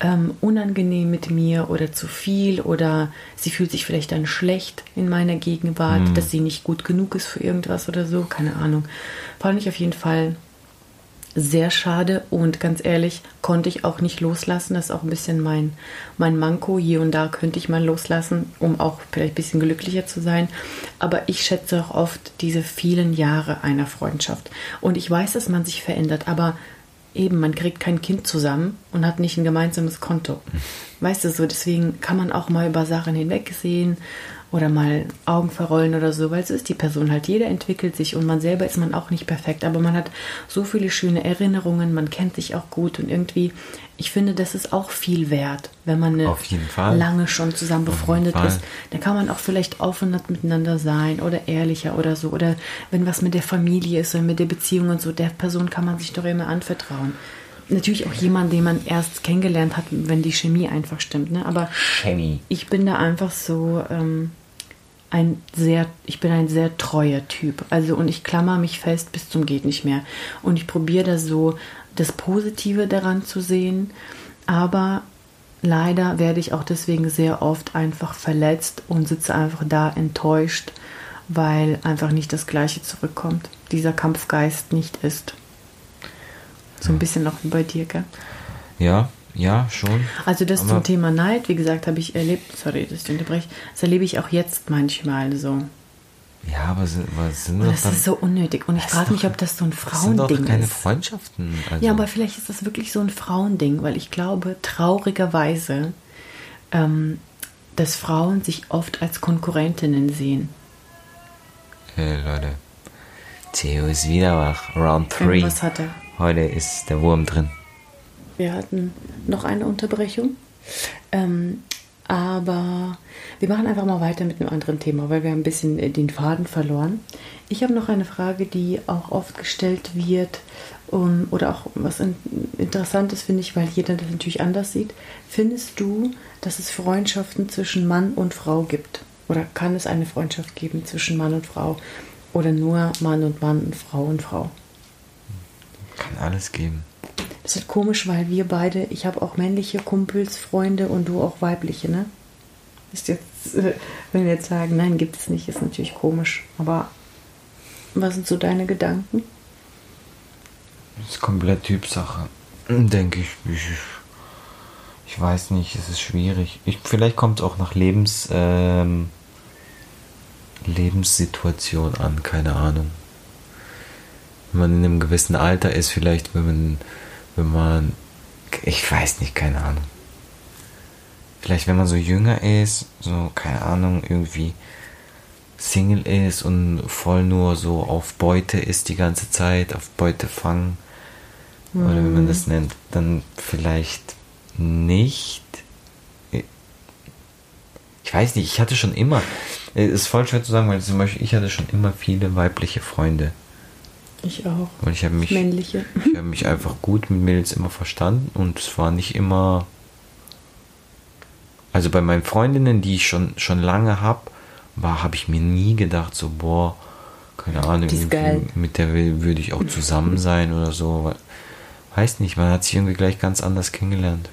ähm, unangenehm mit mir oder zu viel oder sie fühlt sich vielleicht dann schlecht in meiner Gegenwart, dass sie nicht gut genug ist für irgendwas oder so, keine Ahnung. Fand ich auf jeden Fall sehr schade und ganz ehrlich konnte ich auch nicht loslassen. Das ist auch ein bisschen mein, mein Manko. Hier und da könnte ich mal loslassen, um auch vielleicht ein bisschen glücklicher zu sein. Aber ich schätze auch oft diese vielen Jahre einer Freundschaft. Und ich weiß, dass man sich verändert, aber eben, man kriegt kein Kind zusammen und hat nicht ein gemeinsames Konto. Weißt du, so deswegen kann man auch mal über Sachen hinwegsehen oder mal Augen verrollen oder so, weil es ist die Person halt. Jeder entwickelt sich und man selber ist man auch nicht perfekt, aber man hat so viele schöne Erinnerungen, man kennt sich auch gut und irgendwie, ich finde, das ist auch viel wert, wenn man Auf jeden Fall. lange schon zusammen befreundet ist. Dann kann man auch vielleicht offener miteinander sein oder ehrlicher oder so. Oder wenn was mit der Familie ist oder mit der Beziehung und so, der Person kann man sich doch immer anvertrauen. Natürlich auch jemand, den man erst kennengelernt hat, wenn die Chemie einfach stimmt. Ne? Aber Chemie. ich bin da einfach so ähm, ein sehr, ich bin ein sehr treuer Typ. Also und ich klammer mich fest bis zum geht nicht mehr. Und ich probiere da so das Positive daran zu sehen, aber leider werde ich auch deswegen sehr oft einfach verletzt und sitze einfach da enttäuscht, weil einfach nicht das Gleiche zurückkommt. Dieser Kampfgeist nicht ist. So ein bisschen auch wie bei dir, gell? Ja, ja, schon. Also das zum Thema Neid, wie gesagt, habe ich erlebt, sorry, dass ich unterbreche, das erlebe ich auch jetzt manchmal so. Ja, aber sind, aber sind das dann, ist so unnötig. Und ich frage ist mich, ob das so ein das sind doch Frauending keine ist. Freundschaften. Also, Ja, aber vielleicht ist das wirklich so ein Frauending, weil ich glaube, traurigerweise, ähm, dass Frauen sich oft als Konkurrentinnen sehen. Hey, Leute. Theo ist wieder wach. Round 3. Irgendwas hat er. Heute ist der Wurm drin. Wir hatten noch eine Unterbrechung. Ähm, aber wir machen einfach mal weiter mit einem anderen Thema, weil wir ein bisschen äh, den Faden verloren. Ich habe noch eine Frage, die auch oft gestellt wird um, oder auch was in, Interessantes finde ich, weil jeder das natürlich anders sieht. Findest du, dass es Freundschaften zwischen Mann und Frau gibt? Oder kann es eine Freundschaft geben zwischen Mann und Frau? Oder nur Mann und Mann und Frau und Frau? Kann alles geben. Das ist komisch, weil wir beide, ich habe auch männliche Kumpels, Freunde und du auch weibliche, ne? Ist jetzt, äh, wenn wir jetzt sagen, nein, gibt es nicht, ist natürlich komisch. Aber was sind so deine Gedanken? Das ist komplett Typsache. Denke ich. Ich, ich weiß nicht, es ist schwierig. Ich, vielleicht kommt es auch nach Lebens, ähm, Lebenssituation an, keine Ahnung. Wenn man in einem gewissen Alter ist, vielleicht, wenn man, wenn man, ich weiß nicht, keine Ahnung. Vielleicht, wenn man so jünger ist, so, keine Ahnung, irgendwie Single ist und voll nur so auf Beute ist die ganze Zeit, auf Beute fangen, oder wie man das nennt, dann vielleicht nicht. Ich weiß nicht, ich hatte schon immer, es ist voll schwer zu sagen, weil zum Beispiel ich hatte schon immer viele weibliche Freunde. Ich auch. Und ich habe mich, Männliche. ich habe mich einfach gut mit Mädels immer verstanden und es war nicht immer. Also bei meinen Freundinnen, die ich schon, schon lange habe, war, habe ich mir nie gedacht, so, boah, keine Ahnung, mit der würde ich auch zusammen sein oder so. Weiß nicht, man hat sich irgendwie gleich ganz anders kennengelernt.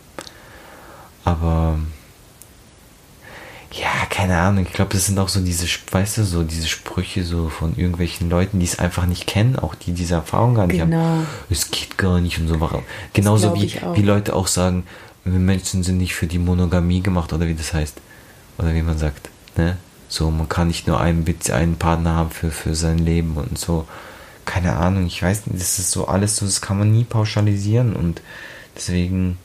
Aber ja, keine Ahnung, ich glaube, das sind auch so diese, weißt du, so diese Sprüche so von irgendwelchen Leuten, die es einfach nicht kennen, auch die diese Erfahrung gar nicht Genau. haben. Es geht gar nicht und so. Warum? Genauso wie, wie Leute auch sagen, wir Menschen sind nicht für die Monogamie gemacht oder wie das heißt. Oder wie man sagt. Ne? So, man kann nicht nur einen, einen Partner haben für, für sein Leben und so. Keine Ahnung, ich weiß nicht, das ist so alles so, das kann man nie pauschalisieren und deswegen,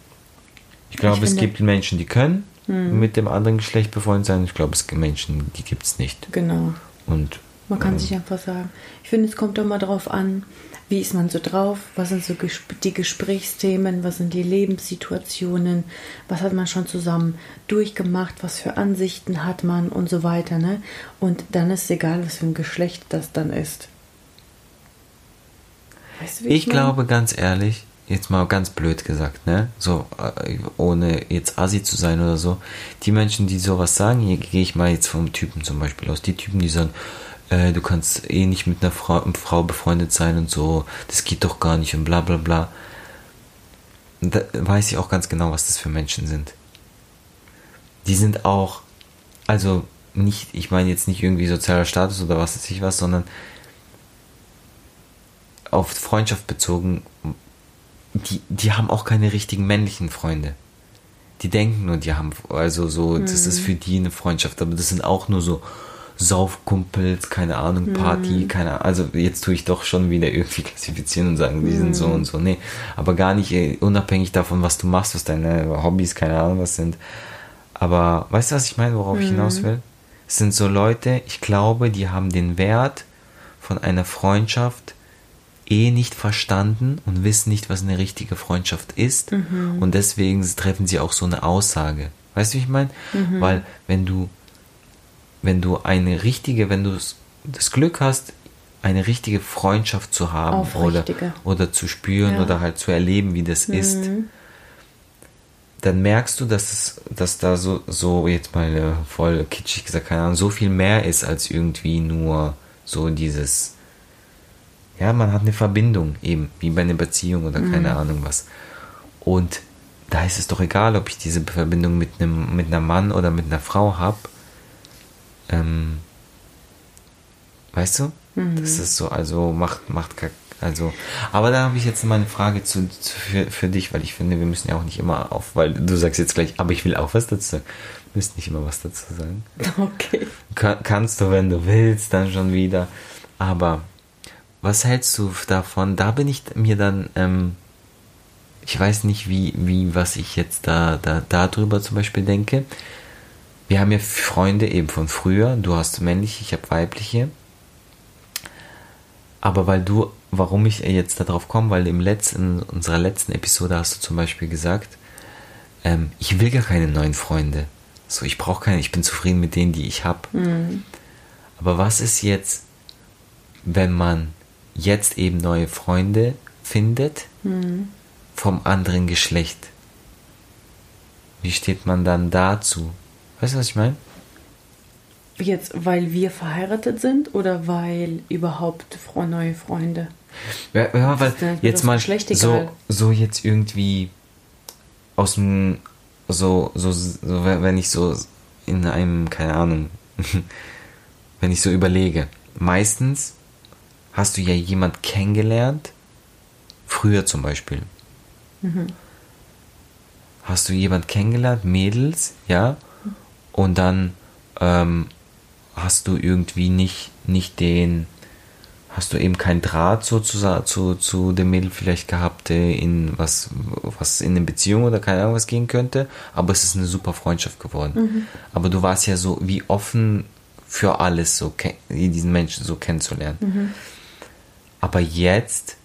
ich glaube, es gibt Menschen, die können mit dem anderen Geschlecht befreundet sein. Ich glaube, es gibt Menschen, die gibt es nicht. Genau. Und Man kann ähm, sich einfach sagen. Ich finde, es kommt immer darauf an, wie ist man so drauf, was sind so gesp die Gesprächsthemen, was sind die Lebenssituationen, was hat man schon zusammen durchgemacht, was für Ansichten hat man und so weiter. Ne? Und dann ist es egal, was für ein Geschlecht das dann ist. Weißt du, Ich meine? glaube ganz ehrlich, jetzt mal ganz blöd gesagt, ne? So, äh, ohne jetzt assi zu sein oder so. Die Menschen, die sowas sagen, hier gehe ich mal jetzt vom Typen zum Beispiel aus. Die Typen, die sagen, äh, du kannst eh nicht mit einer Frau, Frau befreundet sein und so, das geht doch gar nicht und bla bla bla. Da weiß ich auch ganz genau, was das für Menschen sind. Die sind auch, also nicht, ich meine jetzt nicht irgendwie sozialer Status oder was weiß ich was, sondern auf Freundschaft bezogen, die, die haben auch keine richtigen männlichen Freunde. Die denken nur, die haben, also so, das ist für die eine Freundschaft, aber das sind auch nur so, Saufkumpels, keine Ahnung, Party, keine Ahnung. Also jetzt tue ich doch schon wieder irgendwie klassifizieren und sagen, die sind so und so. Nee, aber gar nicht äh, unabhängig davon, was du machst, was deine Hobbys, keine Ahnung, was sind. Aber weißt du, was ich meine, worauf ich hinaus will? Es sind so Leute, ich glaube, die haben den Wert von einer Freundschaft eh nicht verstanden und wissen nicht, was eine richtige Freundschaft ist. Und deswegen treffen sie auch so eine Aussage. Weißt du, wie ich meine? Weil wenn du, wenn du eine richtige, wenn du das Glück hast, eine richtige Freundschaft zu haben oder, Aufrichtige. oder zu spüren Ja. oder halt zu erleben, wie das ist, dann merkst du, dass es, dass da so, so jetzt mal äh, voll kitschig gesagt, keine Ahnung, so viel mehr ist als irgendwie nur so dieses, ja, man hat eine Verbindung eben, wie bei einer Beziehung oder keine Ahnung was. Und da ist es doch egal, ob ich diese Verbindung mit einem, mit einer Mann oder mit einer Frau habe. Ähm, weißt du? Das ist so, also macht, macht also, aber da habe ich jetzt mal eine Frage zu, zu, für, für dich, weil ich finde, wir müssen ja auch nicht immer auf, weil du sagst jetzt gleich, aber ich will auch was dazu sagen. Du müsst nicht immer was dazu sagen. Okay. Kann, kannst du, wenn du willst, dann schon wieder. Aber was hältst du davon? Da bin ich mir dann, ähm, ich weiß nicht, wie, wie, was ich jetzt da, da, darüber zum Beispiel denke. Wir haben ja Freunde eben von früher. Du hast männliche, ich habe weibliche. Aber weil du, warum ich jetzt darauf komme, weil im letzten, in unserer letzten Episode hast du zum Beispiel gesagt, ähm, ich will gar keine neuen Freunde. So, ich brauche keine, ich bin zufrieden mit denen, die ich habe. Aber was ist jetzt, wenn man jetzt eben neue Freunde findet vom anderen Geschlecht? Wie steht man dann dazu? Weißt du, was ich meine? Jetzt, weil wir verheiratet sind oder weil überhaupt neue Freunde? Ja, ja weil jetzt mal so, so jetzt irgendwie aus dem, so, so, so, wenn ich so in einem, keine Ahnung, wenn ich so überlege, meistens hast du ja jemand kennengelernt, früher zum Beispiel. Mhm. Hast du jemand kennengelernt, Mädels, ja, und dann ähm, hast du irgendwie nicht, nicht den, hast du eben keinen Draht sozusagen zu, zu dem Mädel vielleicht gehabt, in was, was in eine Beziehung oder keine Ahnung was gehen könnte, aber es ist eine super Freundschaft geworden. Aber du warst ja so wie offen für alles, so diesen Menschen so kennenzulernen. Aber jetzt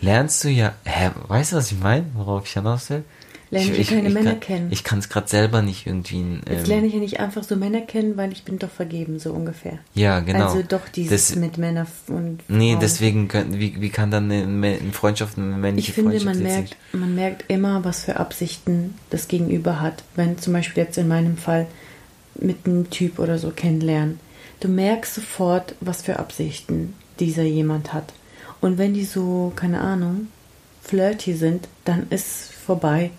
lernst du ja, hä, weißt du, was ich meine, worauf ich hinaus will? Lernen wir keine Männer kann, kennen. Ich kann es gerade selber nicht irgendwie. Ähm, Jetzt lerne ich ja nicht einfach so Männer kennen, weil ich bin doch vergeben, so ungefähr. ja, genau. Also doch dieses Das- mit Männern und Nee, Frauen. deswegen, können, wie, wie kann dann eine, eine Freundschaft, eine männliche Ich finde, Freundschaft man merkt, nicht- man merkt immer, was für Absichten das Gegenüber hat. Wenn zum Beispiel jetzt in meinem Fall mit einem Typ oder so kennenlernen. Du merkst sofort, was für Absichten dieser jemand hat. Und wenn die so, keine Ahnung, flirty sind, dann ist vorbei.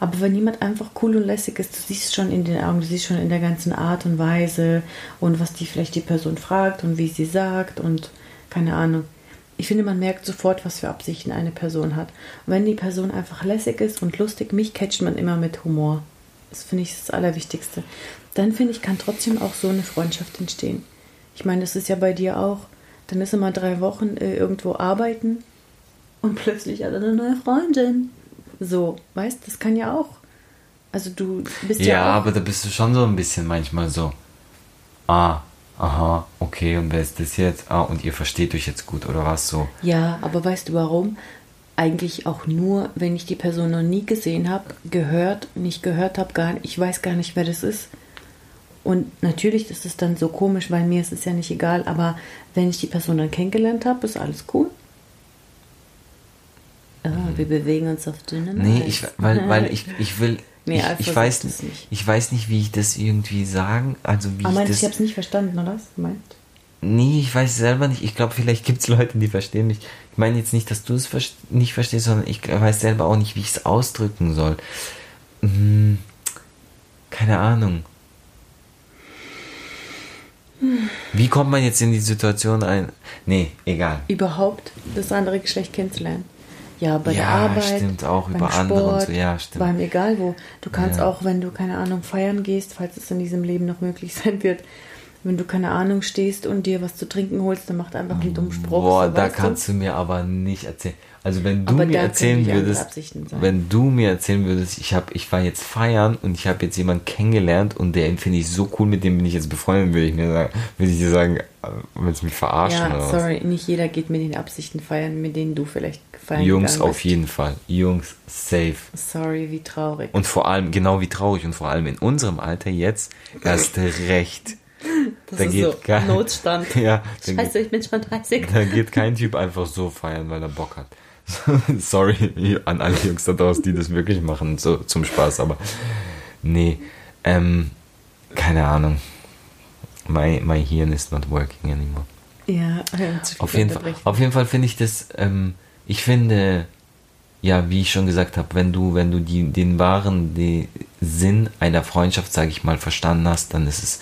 Aber wenn jemand einfach cool und lässig ist, du siehst schon in den Augen, du siehst schon in der ganzen Art und Weise und was die vielleicht die Person fragt und wie sie sagt und keine Ahnung. Ich finde, man merkt sofort, was für Absichten eine Person hat. Und wenn die Person einfach lässig ist und lustig, mich catcht man immer mit Humor. Das finde ich das Allerwichtigste. Dann finde ich, kann trotzdem auch so eine Freundschaft entstehen. Ich meine, das ist ja bei dir auch. Dann ist immer drei Wochen äh, irgendwo arbeiten und plötzlich hat er eine neue Freundin. So, weißt, das kann ja auch. Also du bist ja, Ja, aber da bist du schon so ein bisschen manchmal so. Ah, aha, okay, und wer ist das jetzt? Ah, und ihr versteht euch jetzt gut, oder was so? Ja, aber weißt du warum? Eigentlich auch nur, wenn ich die Person noch nie gesehen habe, gehört, nicht gehört habe, gar ich weiß gar nicht, wer das ist. Und natürlich ist es dann so komisch, weil mir ist es ja nicht egal, aber wenn ich die Person dann kennengelernt habe, ist alles cool. Ah, wir bewegen uns auf dünnem Mhm. Nee, ich, weil, weil ich, ich will. Nee, ich, ich, weiß, nicht. ich weiß nicht, wie ich das irgendwie sagen. Also wie Aber ich meinst das. ich habe es nicht verstanden, oder was? du Meinst? Nee, ich weiß selber nicht. Ich glaube, vielleicht gibt es Leute, die verstehen mich. Ich meine jetzt nicht, dass du es nicht verstehst, sondern ich weiß selber auch nicht, wie ich es ausdrücken soll. Hm, keine Ahnung. Wie kommt man jetzt in die Situation ein? Nee, egal. Überhaupt das andere Geschlecht kennenzulernen. Ja, bei der Ja, Arbeit. stimmt, auch beim über andere und Sport, so, ja, stimmt. Beim egal wo. Du kannst Ja. auch, wenn du, keine Ahnung, feiern gehst, falls es in diesem Leben noch möglich sein wird, wenn du, keine Ahnung, stehst und dir was zu trinken holst, dann macht einfach einen dummen Spruch. Boah, so, da kannst du mir aber nicht erzählen. Also wenn du Aber mir erzählen würdest, wenn du mir erzählen würdest, ich habe, ich war jetzt feiern und ich habe jetzt jemanden kennengelernt und der finde ich so cool, mit dem bin ich jetzt befreundet, würde ich mir sagen, würde ich dir sagen, äh, willst du mich verarschen Ja, oder sorry, nicht jeder geht mit den Absichten feiern, mit denen du vielleicht feiern was? Jungs auf bist. jeden Fall, Jungs safe. Sorry, wie traurig. Und vor allem, genau wie traurig und vor allem in unserem Alter jetzt, erst recht. Das da ist geht so gar- Notstand. Ja, Scheiße, ich bin schon 30. Da geht kein Typ einfach so feiern, weil er Bock hat. Sorry an alle Jungs da draußen, die das wirklich machen, so zum Spaß, aber nee, ähm, keine Ahnung. My, my Hirn is not working anymore. Ja, Auf jeden, Fall, auf jeden Fall finde ich das, ähm, ich finde, ja, wie ich schon gesagt habe, wenn du, wenn du die, den wahren die Sinn einer Freundschaft, sage ich mal, verstanden hast, dann ist es,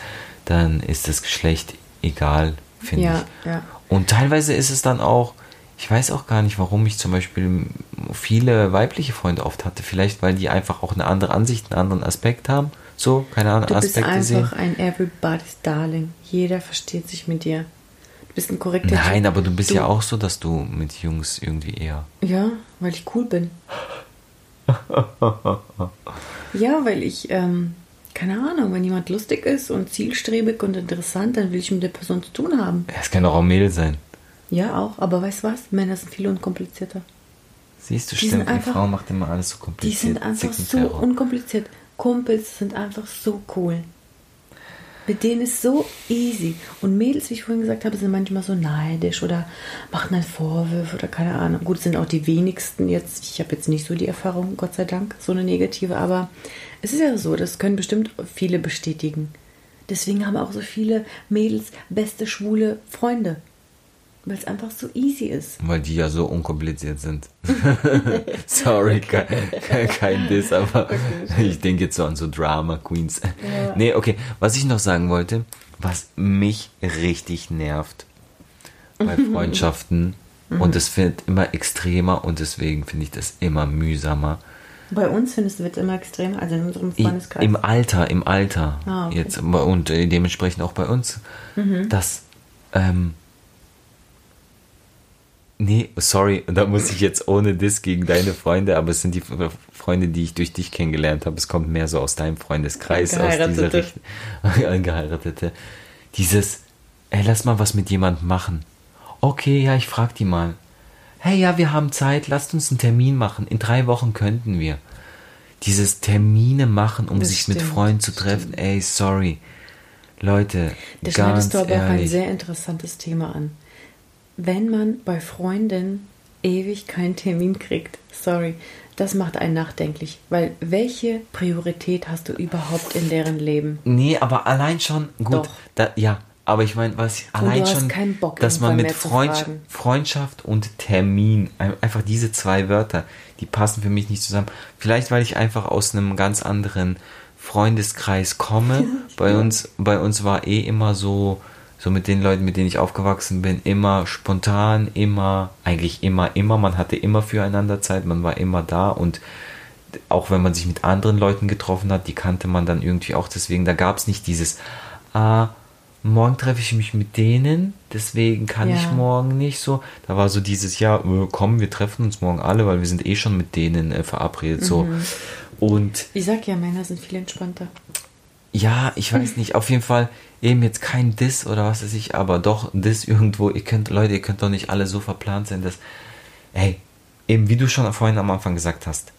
dann ist das Geschlecht egal, finde Ja, ich. ja. Und teilweise ist es dann auch, ich weiß auch gar nicht, warum ich zum Beispiel viele weibliche Freunde oft hatte. Vielleicht, weil die einfach auch eine andere Ansicht, einen anderen Aspekt haben. So, keine Ahnung, Du bist Aspekte sehen. einfach ein Everybody's Darling. Jeder versteht sich mit dir. Du bist ein korrekter Nein, Typ. aber du bist ja auch so, dass du mit Jungs irgendwie eher. Ja, weil ich cool bin. ja, weil ich, ähm, keine Ahnung, wenn jemand lustig ist und zielstrebig und interessant, dann will ich mit der Person zu tun haben. Es kann doch auch Mädel sein. Ja, auch. Aber weißt du was? Männer sind viel unkomplizierter. Siehst du, Die stimmt, die einfach- Frau macht immer alles so Die kompliziert. sind einfach so Terror. unkompliziert. Kumpels sind einfach so cool. Mit denen ist so easy. Und Mädels, wie ich vorhin gesagt habe, sind manchmal so neidisch oder machen dann Vorwürfe oder keine Ahnung. Gut, es sind auch die wenigsten jetzt. Ich habe jetzt nicht so die Erfahrung, Gott sei Dank, so eine negative. Aber es ist ja so, das können bestimmt viele bestätigen. Deswegen haben auch so viele Mädels beste schwule Freunde. Weil es einfach so easy ist. Weil die ja so unkompliziert sind. Sorry, kein, kein, kein Diss, aber ich denke jetzt so an so Drama Queens. Ja. Nee, okay. Was ich noch sagen wollte, was mich richtig nervt bei Freundschaften und es wird immer extremer und deswegen finde ich das immer mühsamer. Bei uns findest du, wird es immer extremer, also in unserem Freundeskreis. Im Alter, im Alter. Ah, okay. Jetzt und äh, dementsprechend auch bei uns. dass ähm, Nee, sorry, da muss ich jetzt ohne Diss gegen deine Freunde, aber es sind die Freunde, die ich durch dich kennengelernt habe. Es kommt mehr so aus deinem Freundeskreis, aus dieser. Richtung. Angeheiratete. Dieses, ey, lass mal was mit jemandem machen. Okay, ja, ich frag die mal. Hey, ja, wir haben Zeit, lasst uns einen Termin machen. In drei Wochen könnten wir. Dieses Termine machen, um Das sich mit stimmt, Freunden zu treffen. Ey, sorry. Leute, Da ganz schneidest du aber auch ein ehrlich. sehr interessantes Thema an. Wenn man bei Freunden ewig keinen Termin kriegt, sorry, das macht einen nachdenklich. Weil welche Priorität hast du überhaupt in deren Leben? Nee, aber allein schon, gut, Doch. Da, ja, aber ich meine, was Und allein schon, Bock, dass man mit Freund. Freundschaft und Termin, ein- einfach diese zwei Wörter, die passen für mich nicht zusammen. Vielleicht, weil ich einfach aus einem ganz anderen Freundeskreis komme. bei uns, bei uns war eh immer so, so mit den Leuten, mit denen ich aufgewachsen bin, immer spontan, immer, eigentlich immer, immer, man hatte immer füreinander Zeit, man war immer da und auch wenn man sich mit anderen Leuten getroffen hat, die kannte man dann irgendwie auch. Deswegen, da gab es nicht dieses, ah, morgen treffe ich mich mit denen, deswegen kann Ja. ich morgen nicht so. Da war so dieses, ja, äh, komm, wir treffen uns morgen alle, weil wir sind eh schon mit denen äh, verabredet. So. Mhm. Und Ich sag ja, Männer sind viel entspannter. ja, ich weiß nicht, auf jeden Fall eben jetzt kein Diss oder was weiß ich, aber doch Diss irgendwo. Ihr könnt, Leute, ihr könnt doch nicht alle so verplant sein, dass, ey, eben wie du schon vorhin am Anfang gesagt hast,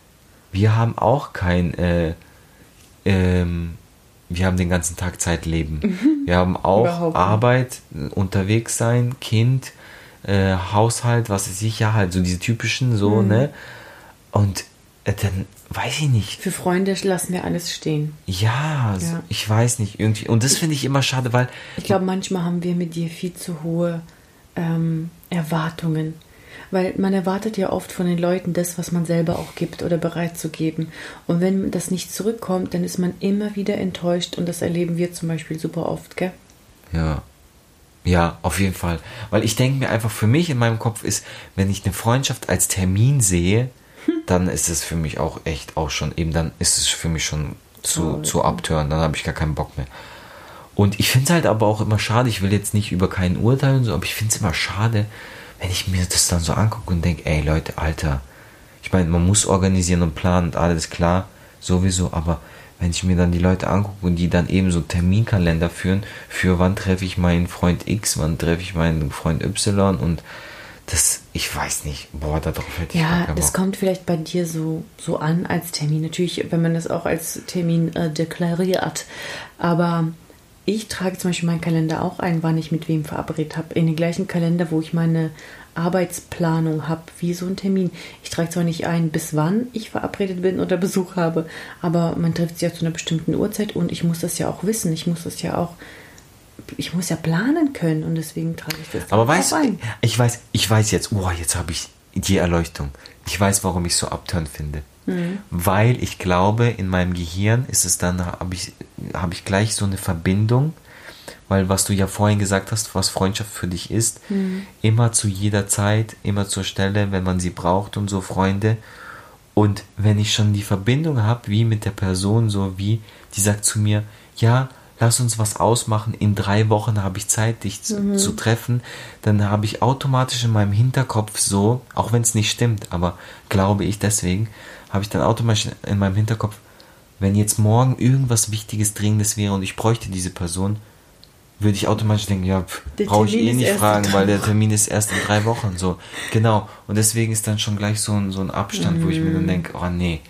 wir haben auch kein, äh, ähm, wir haben den ganzen Tag Zeitleben. Wir haben auch Mhm. Arbeit, unterwegs sein, Kind, äh, Haushalt, was weiß ich, ja, halt so diese typischen, Mhm. so, ne? Und äh, dann weiß ich nicht. Für Freunde lassen wir alles stehen. Ja, so- Ja. ich weiß nicht, irgendwie. Und das finde ich immer schade, weil. Ich glaube, manchmal haben wir mit dir viel zu hohe ähm, Erwartungen. Weil man erwartet ja oft von den Leuten das, was man selber auch gibt oder bereit zu geben. Und wenn das nicht zurückkommt, dann ist man immer wieder enttäuscht und das erleben wir zum Beispiel super oft, gell? Ja. Ja, auf jeden Fall. Weil ich denke mir einfach, für mich in meinem Kopf ist, wenn ich eine Freundschaft als Termin sehe, dann ist es für mich auch echt auch schon, eben dann ist es für mich schon zu, Oh, zu abtören, dann habe ich gar keinen Bock mehr. Und ich finde es halt aber auch immer schade, ich will jetzt nicht über keinen urteilen, so, aber ich finde es immer schade, wenn ich mir das dann so angucke und denke, ey Leute, Alter, ich meine, man muss organisieren und planen und alles klar, sowieso, aber wenn ich mir dann die Leute angucke und die dann eben so Terminkalender führen, für wann treffe ich meinen Freund X, wann treffe ich meinen Freund Y und das, ich weiß nicht, boah, darauf hätte ich Ja, das kommt vielleicht bei dir so, so an als Termin. Natürlich, wenn man das auch als Termin äh, deklariert. Aber ich trage zum Beispiel meinen Kalender auch ein, wann ich mit wem verabredet habe. In den gleichen Kalender, wo ich meine Arbeitsplanung habe, wie so ein Termin. Ich trage zwar nicht ein, bis wann ich verabredet bin oder Besuch habe, aber man trifft sich ja zu einer bestimmten Uhrzeit und ich muss das ja auch wissen. Ich muss das ja auch, ich muss ja planen können und deswegen trage ich das Aber auch weißt du, ein. ich weiß, ich weiß jetzt, oh, jetzt habe ich die Erleuchtung. Ich weiß, warum ich so abturn finde. Mhm. Weil ich glaube, in meinem Gehirn ist es dann, habe ich, habe ich gleich so eine Verbindung, weil was du ja vorhin gesagt hast, was Freundschaft für dich ist, Mhm. immer zu jeder Zeit, immer zur Stelle, wenn man sie braucht und so Freunde. Und wenn ich schon die Verbindung habe, wie mit der Person, so wie, die sagt zu mir, ja, lass uns was ausmachen, in drei Wochen habe ich Zeit, dich zu, zu treffen, dann habe ich automatisch in meinem Hinterkopf so, auch wenn es nicht stimmt, aber glaube ich deswegen, habe ich dann automatisch in meinem Hinterkopf, wenn jetzt morgen irgendwas Wichtiges, Dringendes wäre und ich bräuchte diese Person, würde ich automatisch denken, ja, brauche ich eh nicht fragen, weil der. Termin ist erst in drei Wochen, so. Genau. Und deswegen ist dann schon gleich so ein, so ein Abstand, wo ich mir Mhm. dann denke, oh nee,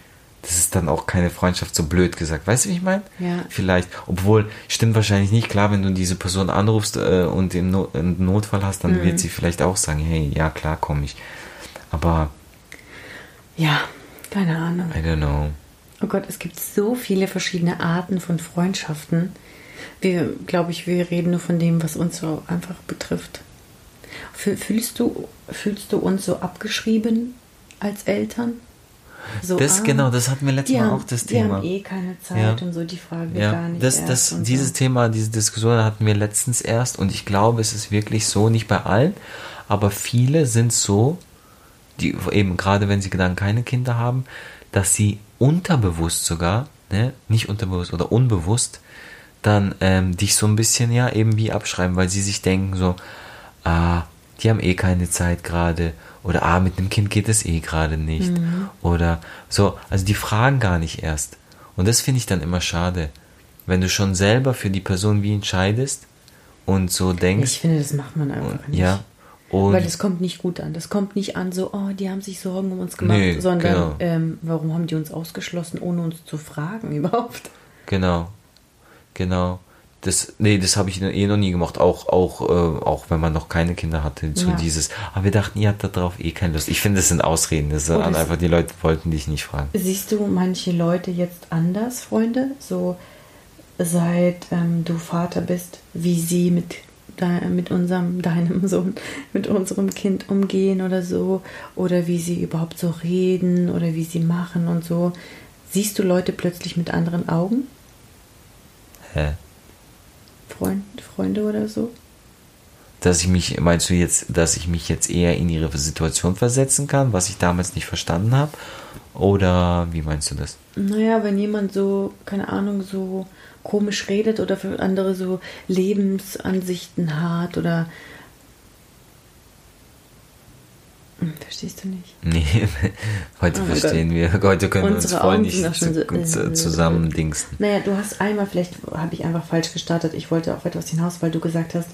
das ist dann auch keine Freundschaft, so blöd gesagt. Weißt du, wie ich meine? Ja. Vielleicht. Obwohl, stimmt wahrscheinlich nicht. Klar, wenn du diese Person anrufst äh, und den no einen Notfall hast, dann Mhm. wird sie vielleicht auch sagen, hey, ja, klar, komme ich. Aber, Ja, keine Ahnung. I don't know. Oh Gott, es gibt so viele verschiedene Arten von Freundschaften. Wir, glaube ich, wir reden nur von dem, was uns so einfach betrifft. Fü- Fühlst du, fühlst du uns so abgeschrieben als Eltern? So, Das, ah, genau, das hatten wir letztes die Mal haben, auch das die Thema. haben eh keine Zeit Ja. und so, die fragen wir Ja, gar nicht. das, erst das, dieses so. Thema, diese Diskussion hatten wir letztens erst und ich glaube, es ist wirklich so, nicht bei allen, aber viele sind so, die eben gerade wenn sie dann keine Kinder haben, dass sie unterbewusst sogar, ne, nicht unterbewusst oder unbewusst, dann ähm, dich so ein bisschen ja eben wie abschreiben, weil sie sich denken so, ah, die haben eh keine Zeit gerade oder ah, mit einem Kind geht es eh gerade nicht. Oder so, also die fragen gar nicht erst. Und das finde ich dann immer schade, wenn du schon selber für die Person wie entscheidest und so denkst, Ich finde, das macht man einfach nicht. ja, und Weil das kommt nicht gut an. Das kommt nicht an so, oh, die haben sich Sorgen um uns gemacht, Nee, sondern genau. ähm, warum haben die uns ausgeschlossen, ohne uns zu fragen überhaupt? Genau. Genau. Das, nee, das habe ich eh noch nie gemacht, auch, auch, äh, auch wenn man noch keine Kinder hatte, so Ja. dieses, aber wir dachten, ihr habt darauf eh keine Lust. Ich finde, das sind Ausreden, das sind Oh, das- einfach, die Leute wollten dich nicht fragen. Siehst du manche Leute jetzt anders, Freunde? So seit ähm, du Vater bist, wie sie mit, mit unserem, deinem Sohn, mit unserem Kind umgehen oder so? Oder wie sie überhaupt so reden oder wie sie machen und so. Siehst du Leute plötzlich mit anderen Augen? Hä? Freund, Freunde oder so? Dass ich mich, meinst du jetzt, dass ich mich jetzt eher in ihre Situation versetzen kann, was ich damals nicht verstanden habe? Oder wie meinst du das? Naja, wenn jemand so, keine Ahnung, so komisch redet oder für andere so Lebensansichten hat oder. Hm, Verstehst du nicht? Nee, heute Oh verstehen wir, heute können wir uns voll Augen nicht so- zu- zu- zusammendingsten. Naja, du hast einmal, vielleicht habe ich einfach falsch gestartet. Ich wollte auf etwas hinaus, weil du gesagt hast,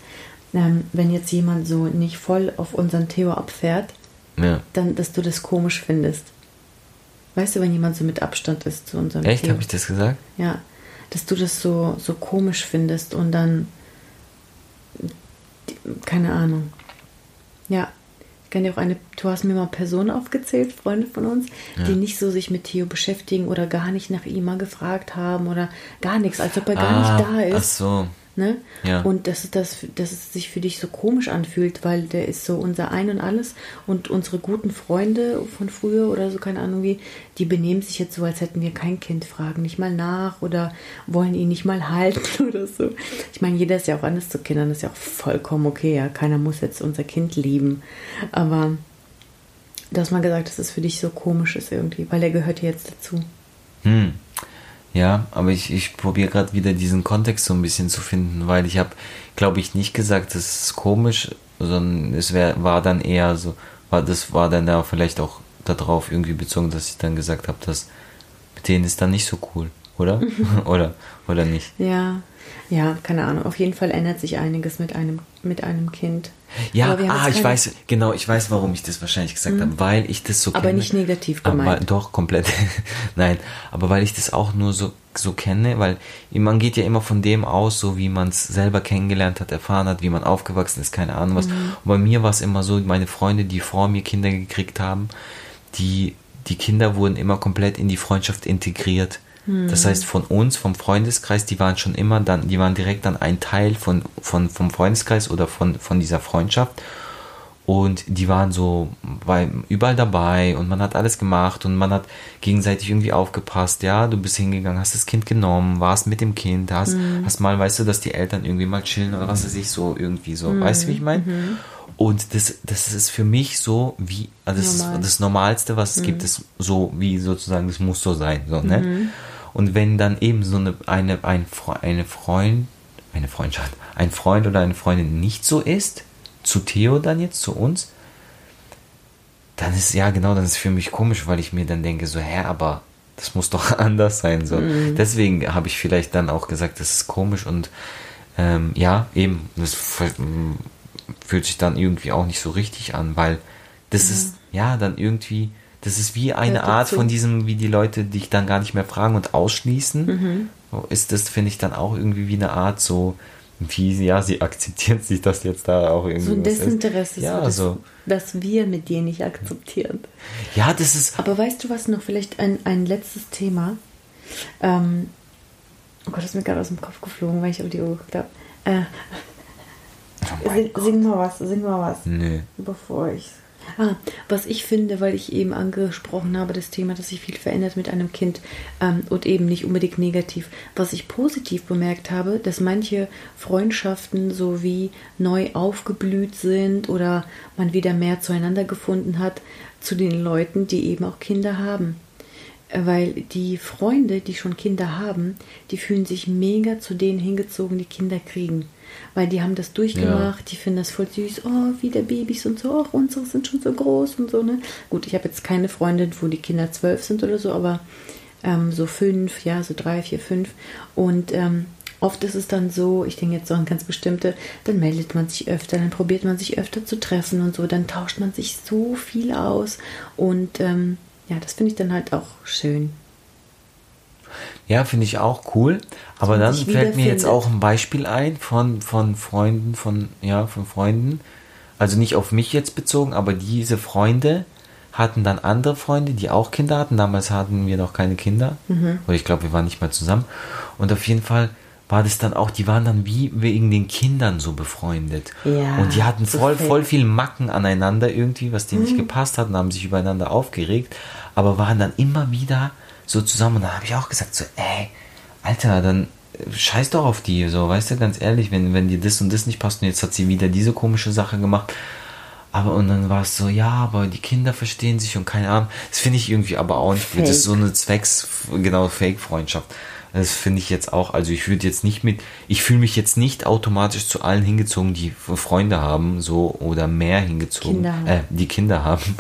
ähm, wenn jetzt jemand so nicht voll auf unseren Theo abfährt, Ja. dann, dass du das komisch findest. Weißt du, wenn jemand so mit Abstand ist zu unserem Echt, habe ich das gesagt? Ja, dass du das so, so komisch findest und dann. Keine Ahnung. Ja, ich kann dir auch eine. Du hast mir mal Personen aufgezählt, Freunde von uns, die nicht so sich mit Theo beschäftigen oder gar nicht nach ihm mal gefragt haben oder gar nichts, als ob er gar nicht da Ach ist. so. Ne? Ja. Und dass es, das, dass es sich für dich so komisch anfühlt, weil der ist so unser Ein und Alles und unsere guten Freunde von früher oder so, keine Ahnung wie, die benehmen sich jetzt so, als hätten wir kein Kind, fragen nicht mal nach oder wollen ihn nicht mal halten oder so. Ich meine, jeder ist ja auch anders zu Kindern, das ist ja auch vollkommen okay, ja. Keiner muss jetzt unser Kind lieben. Aber du hast mal gesagt, dass es für dich so komisch ist irgendwie, weil er gehört ja jetzt dazu. Hm. Ja, aber ich, ich probiere gerade wieder diesen Kontext so ein bisschen zu finden, weil ich habe, glaube ich, nicht gesagt, das ist komisch, sondern es wär, war dann eher so, war das war dann da vielleicht auch darauf irgendwie bezogen, dass ich dann gesagt habe, dass mit denen ist dann nicht so cool, oder? oder oder nicht? Ja, ja, keine Ahnung. Auf jeden Fall ändert sich einiges mit einem mit einem Kind. Ja, Aber ah, ich weiß, genau, ich weiß, warum ich das wahrscheinlich gesagt habe, weil ich das so Aber kenne. nicht negativ Aber gemeint. doch, komplett. Nein, aber weil ich das auch nur so, so kenne, weil man geht ja immer von dem aus, so wie man es selber kennengelernt hat, erfahren hat, wie man aufgewachsen ist, keine Ahnung was. Mhm. Und bei mir war es immer so, meine Freunde, die vor mir Kinder gekriegt haben, die, die Kinder wurden immer komplett in die Freundschaft integriert. Das Mhm. heißt, von uns, vom Freundeskreis, die waren schon immer dann, die waren direkt dann ein Teil von, von, vom Freundeskreis oder von, von dieser Freundschaft. Und die waren so bei, überall dabei und man hat alles gemacht und man hat gegenseitig irgendwie aufgepasst. Ja, du bist hingegangen, hast das Kind genommen, warst mit dem Kind, hast, Mhm. hast mal, weißt du, dass die Eltern irgendwie mal chillen oder was weiß ich, so irgendwie so. Mhm. Weißt du, wie ich meine? Und das, das ist für mich so wie, also das Normal. ist das Normalste, was es gibt, ist so wie sozusagen, das muss so sein. So, ne? Und wenn dann eben so eine, eine, ein, eine Freund, eine Freundschaft, ein Freund oder eine Freundin nicht so ist, zu Theo dann jetzt, zu uns, dann ist, ja genau, dann ist es für mich komisch, weil ich mir dann denke, so, hä, aber das muss doch anders sein. So. Deswegen habe ich vielleicht dann auch gesagt, das ist komisch und ähm, ja, eben, das fühlt sich dann irgendwie auch nicht so richtig an, weil das ist, ja, dann irgendwie, das ist wie eine Gehört Art dazu. von diesem, wie die Leute dich dann gar nicht mehr fragen und ausschließen. Mhm. Ist das, finde ich, dann auch irgendwie wie eine Art so, wie, ja, sie akzeptiert sich, dass jetzt da auch irgendwie So ein. Desinteresse, Ja, so, dass, so. dass wir mit dir nicht akzeptieren. Ja, das ist, Aber weißt du was noch? Vielleicht ein, ein letztes Thema. Ähm, oh Gott, das ist mir gerade aus dem Kopf geflogen, weil ich auf die Uhr geguckt habe. Äh, oh sing, sing mal was, sing mal was. nö. Bevor ich. Ah, was ich finde, weil ich eben angesprochen habe, das Thema, dass sich viel verändert mit einem Kind ähm, und eben nicht unbedingt negativ. Was ich positiv bemerkt habe, dass manche Freundschaften so wie neu aufgeblüht sind oder man wieder mehr zueinander gefunden hat zu den Leuten, die eben auch Kinder haben. Weil die Freunde, die schon Kinder haben, die fühlen sich mega zu denen hingezogen, die Kinder kriegen. Weil die haben das durchgemacht, die finden das voll süß, oh, wieder Babys und so, auch unsere sind schon so groß und so, ne? Gut, ich habe jetzt keine Freundin, wo die Kinder zwölf sind oder so, aber ähm, so fünf, ja, so drei, vier, fünf. Und ähm, oft ist es dann so, ich denke jetzt so an ganz bestimmte, dann meldet man sich öfter, dann probiert man sich öfter zu treffen und so, dann tauscht man sich so viel aus. Und ähm, ja, das finde ich dann halt auch schön. Ja, finde ich auch cool. Aber dann fällt mir jetzt auch ein Beispiel ein von, von Freunden, von, ja, von Freunden. Also nicht auf mich jetzt bezogen, aber diese Freunde hatten dann andere Freunde, die auch Kinder hatten. Damals hatten wir noch keine Kinder. Mhm. Oder ich glaube, wir waren nicht mal zusammen. Und auf jeden Fall war das dann auch, die waren dann wie wegen den Kindern so befreundet. Ja, und die hatten so voll, fake. voll viel Macken aneinander irgendwie, was denen nicht gepasst hat und haben sich übereinander aufgeregt, aber waren dann immer wieder so zusammen. Und dann habe ich auch gesagt, so, ey, Alter, dann äh, scheiß doch auf die, so, weißt du, ganz ehrlich, wenn, wenn dir das und das nicht passt und jetzt hat sie wieder diese komische Sache gemacht. Aber und dann war es so, ja, aber die Kinder verstehen sich und keine Ahnung. Das finde ich irgendwie aber auch nicht gut. Das ist so eine Zwecks, genau, Fake-Freundschaft. Das finde ich jetzt auch, also ich würde jetzt nicht mit, ich fühle mich jetzt nicht automatisch zu allen hingezogen, die Freunde haben, so, oder mehr hingezogen, Kinder äh, die Kinder haben.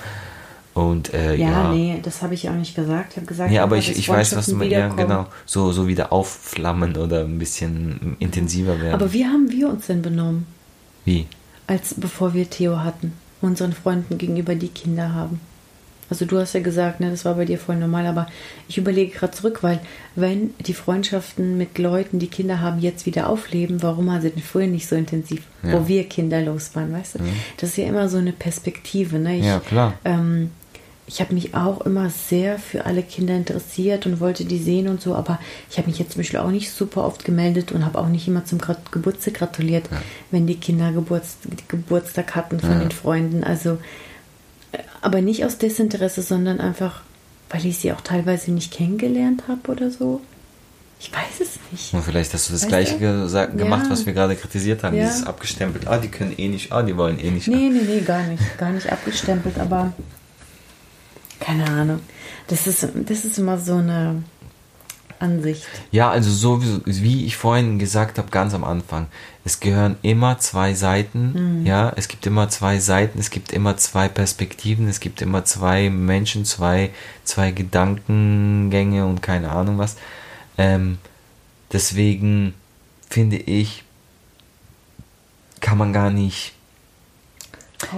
Und, äh, Ja, ja. nee, das habe ich auch nicht gesagt. Ich habe gesagt, Ja, aber ich, ich weiß, was du meinst. Ja, genau. So, so wieder aufflammen oder ein bisschen intensiver werden. Aber wie haben wir uns denn benommen, wie? als bevor wir Theo hatten? Unseren Freunden gegenüber, die Kinder haben. Also du hast ja gesagt, ne, das war bei dir voll normal, aber ich überlege gerade zurück, weil wenn die Freundschaften mit Leuten, die Kinder haben, jetzt wieder aufleben, warum waren sie denn vorher nicht so intensiv, Ja. wo wir kinderlos waren, weißt du? Das ist ja immer so eine Perspektive, ne? Ich, Ja, klar. Ähm, ich habe mich auch immer sehr für alle Kinder interessiert und wollte die sehen und so, aber ich habe mich jetzt zum Beispiel auch nicht super oft gemeldet und habe auch nicht immer zum Geburtstag gratuliert, ja. wenn die Kinder Geburts Geburtstag hatten von ja. den Freunden. Also, aber nicht aus Desinteresse, sondern einfach, weil ich sie auch teilweise nicht kennengelernt habe oder so. Ich weiß es nicht. Und vielleicht hast du das weißt Gleiche du? gemacht, ja. was wir gerade kritisiert haben. Dieses abgestempelt, ah, die können eh nicht, ah, die wollen eh nicht. Nee, nee, nee, gar nicht. Gar nicht abgestempelt, aber keine Ahnung. Das ist, das ist immer so eine Ansicht. Ja, also so wie, ich vorhin gesagt habe, ganz am Anfang, es gehören immer zwei Seiten, mhm. ja, es gibt immer zwei Seiten, es gibt immer zwei Perspektiven, es gibt immer zwei Menschen, zwei, zwei Gedankengänge und keine Ahnung was. Ähm, deswegen finde ich, kann man gar nicht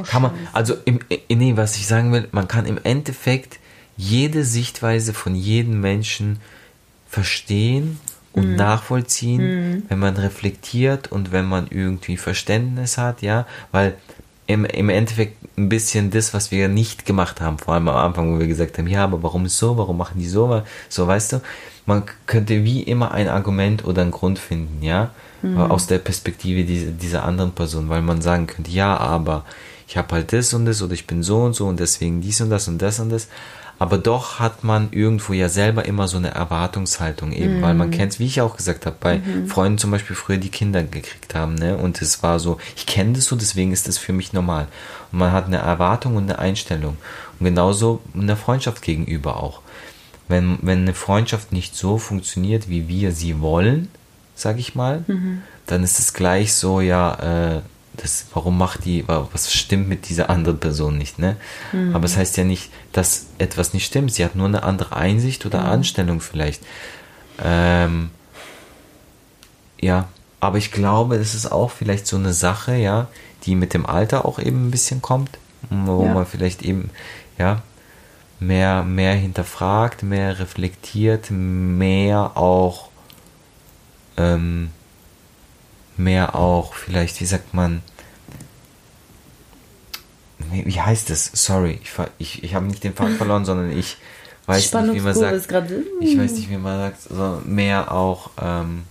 kann man, also im, nee, was ich sagen will, man kann im Endeffekt jede Sichtweise von jedem Menschen verstehen und mhm. nachvollziehen, mhm. wenn man reflektiert und wenn man irgendwie Verständnis hat, ja, weil im, im Endeffekt ein bisschen das, was wir nicht gemacht haben, vor allem am Anfang, wo wir gesagt haben, ja, aber warum ist so, warum machen die so, so, weißt du, man könnte wie immer ein Argument oder einen Grund finden, ja, mhm. aus der Perspektive dieser, dieser anderen Person, weil man sagen könnte, ja, aber ich habe halt das und das oder ich bin so und so und deswegen dies und das und das und das. Aber doch hat man irgendwo ja selber immer so eine Erwartungshaltung eben, mhm. weil man mhm. kennt, wie ich auch gesagt habe, bei mhm. Freunden zum Beispiel früher die Kinder gekriegt haben, ne? Und es war so, ich kenne das so, deswegen ist das für mich normal. Und man hat eine Erwartung und eine Einstellung. Und genauso eine Freundschaft gegenüber auch. Wenn, wenn eine Freundschaft nicht so funktioniert, wie wir sie wollen, sag ich mal, mhm. dann ist es gleich so, ja, äh, das, warum macht die, was stimmt mit dieser anderen Person nicht, ne? Mhm. Aber es das heißt ja nicht, dass etwas nicht stimmt. Sie hat nur eine andere Einsicht oder mhm. Anstellung vielleicht. Ähm, ja, aber ich glaube, das ist auch vielleicht so eine Sache, ja, die mit dem Alter auch eben ein bisschen kommt, wo ja. man vielleicht eben, ja, mehr, mehr hinterfragt, mehr reflektiert, mehr auch, ähm, mehr auch vielleicht, wie sagt man, wie heißt das? Sorry, ich, ich, ich habe nicht den Faden verloren, sondern ich weiß nicht, wie man sagt. Ich weiß nicht, wie man sagt, also mehr auch ähm,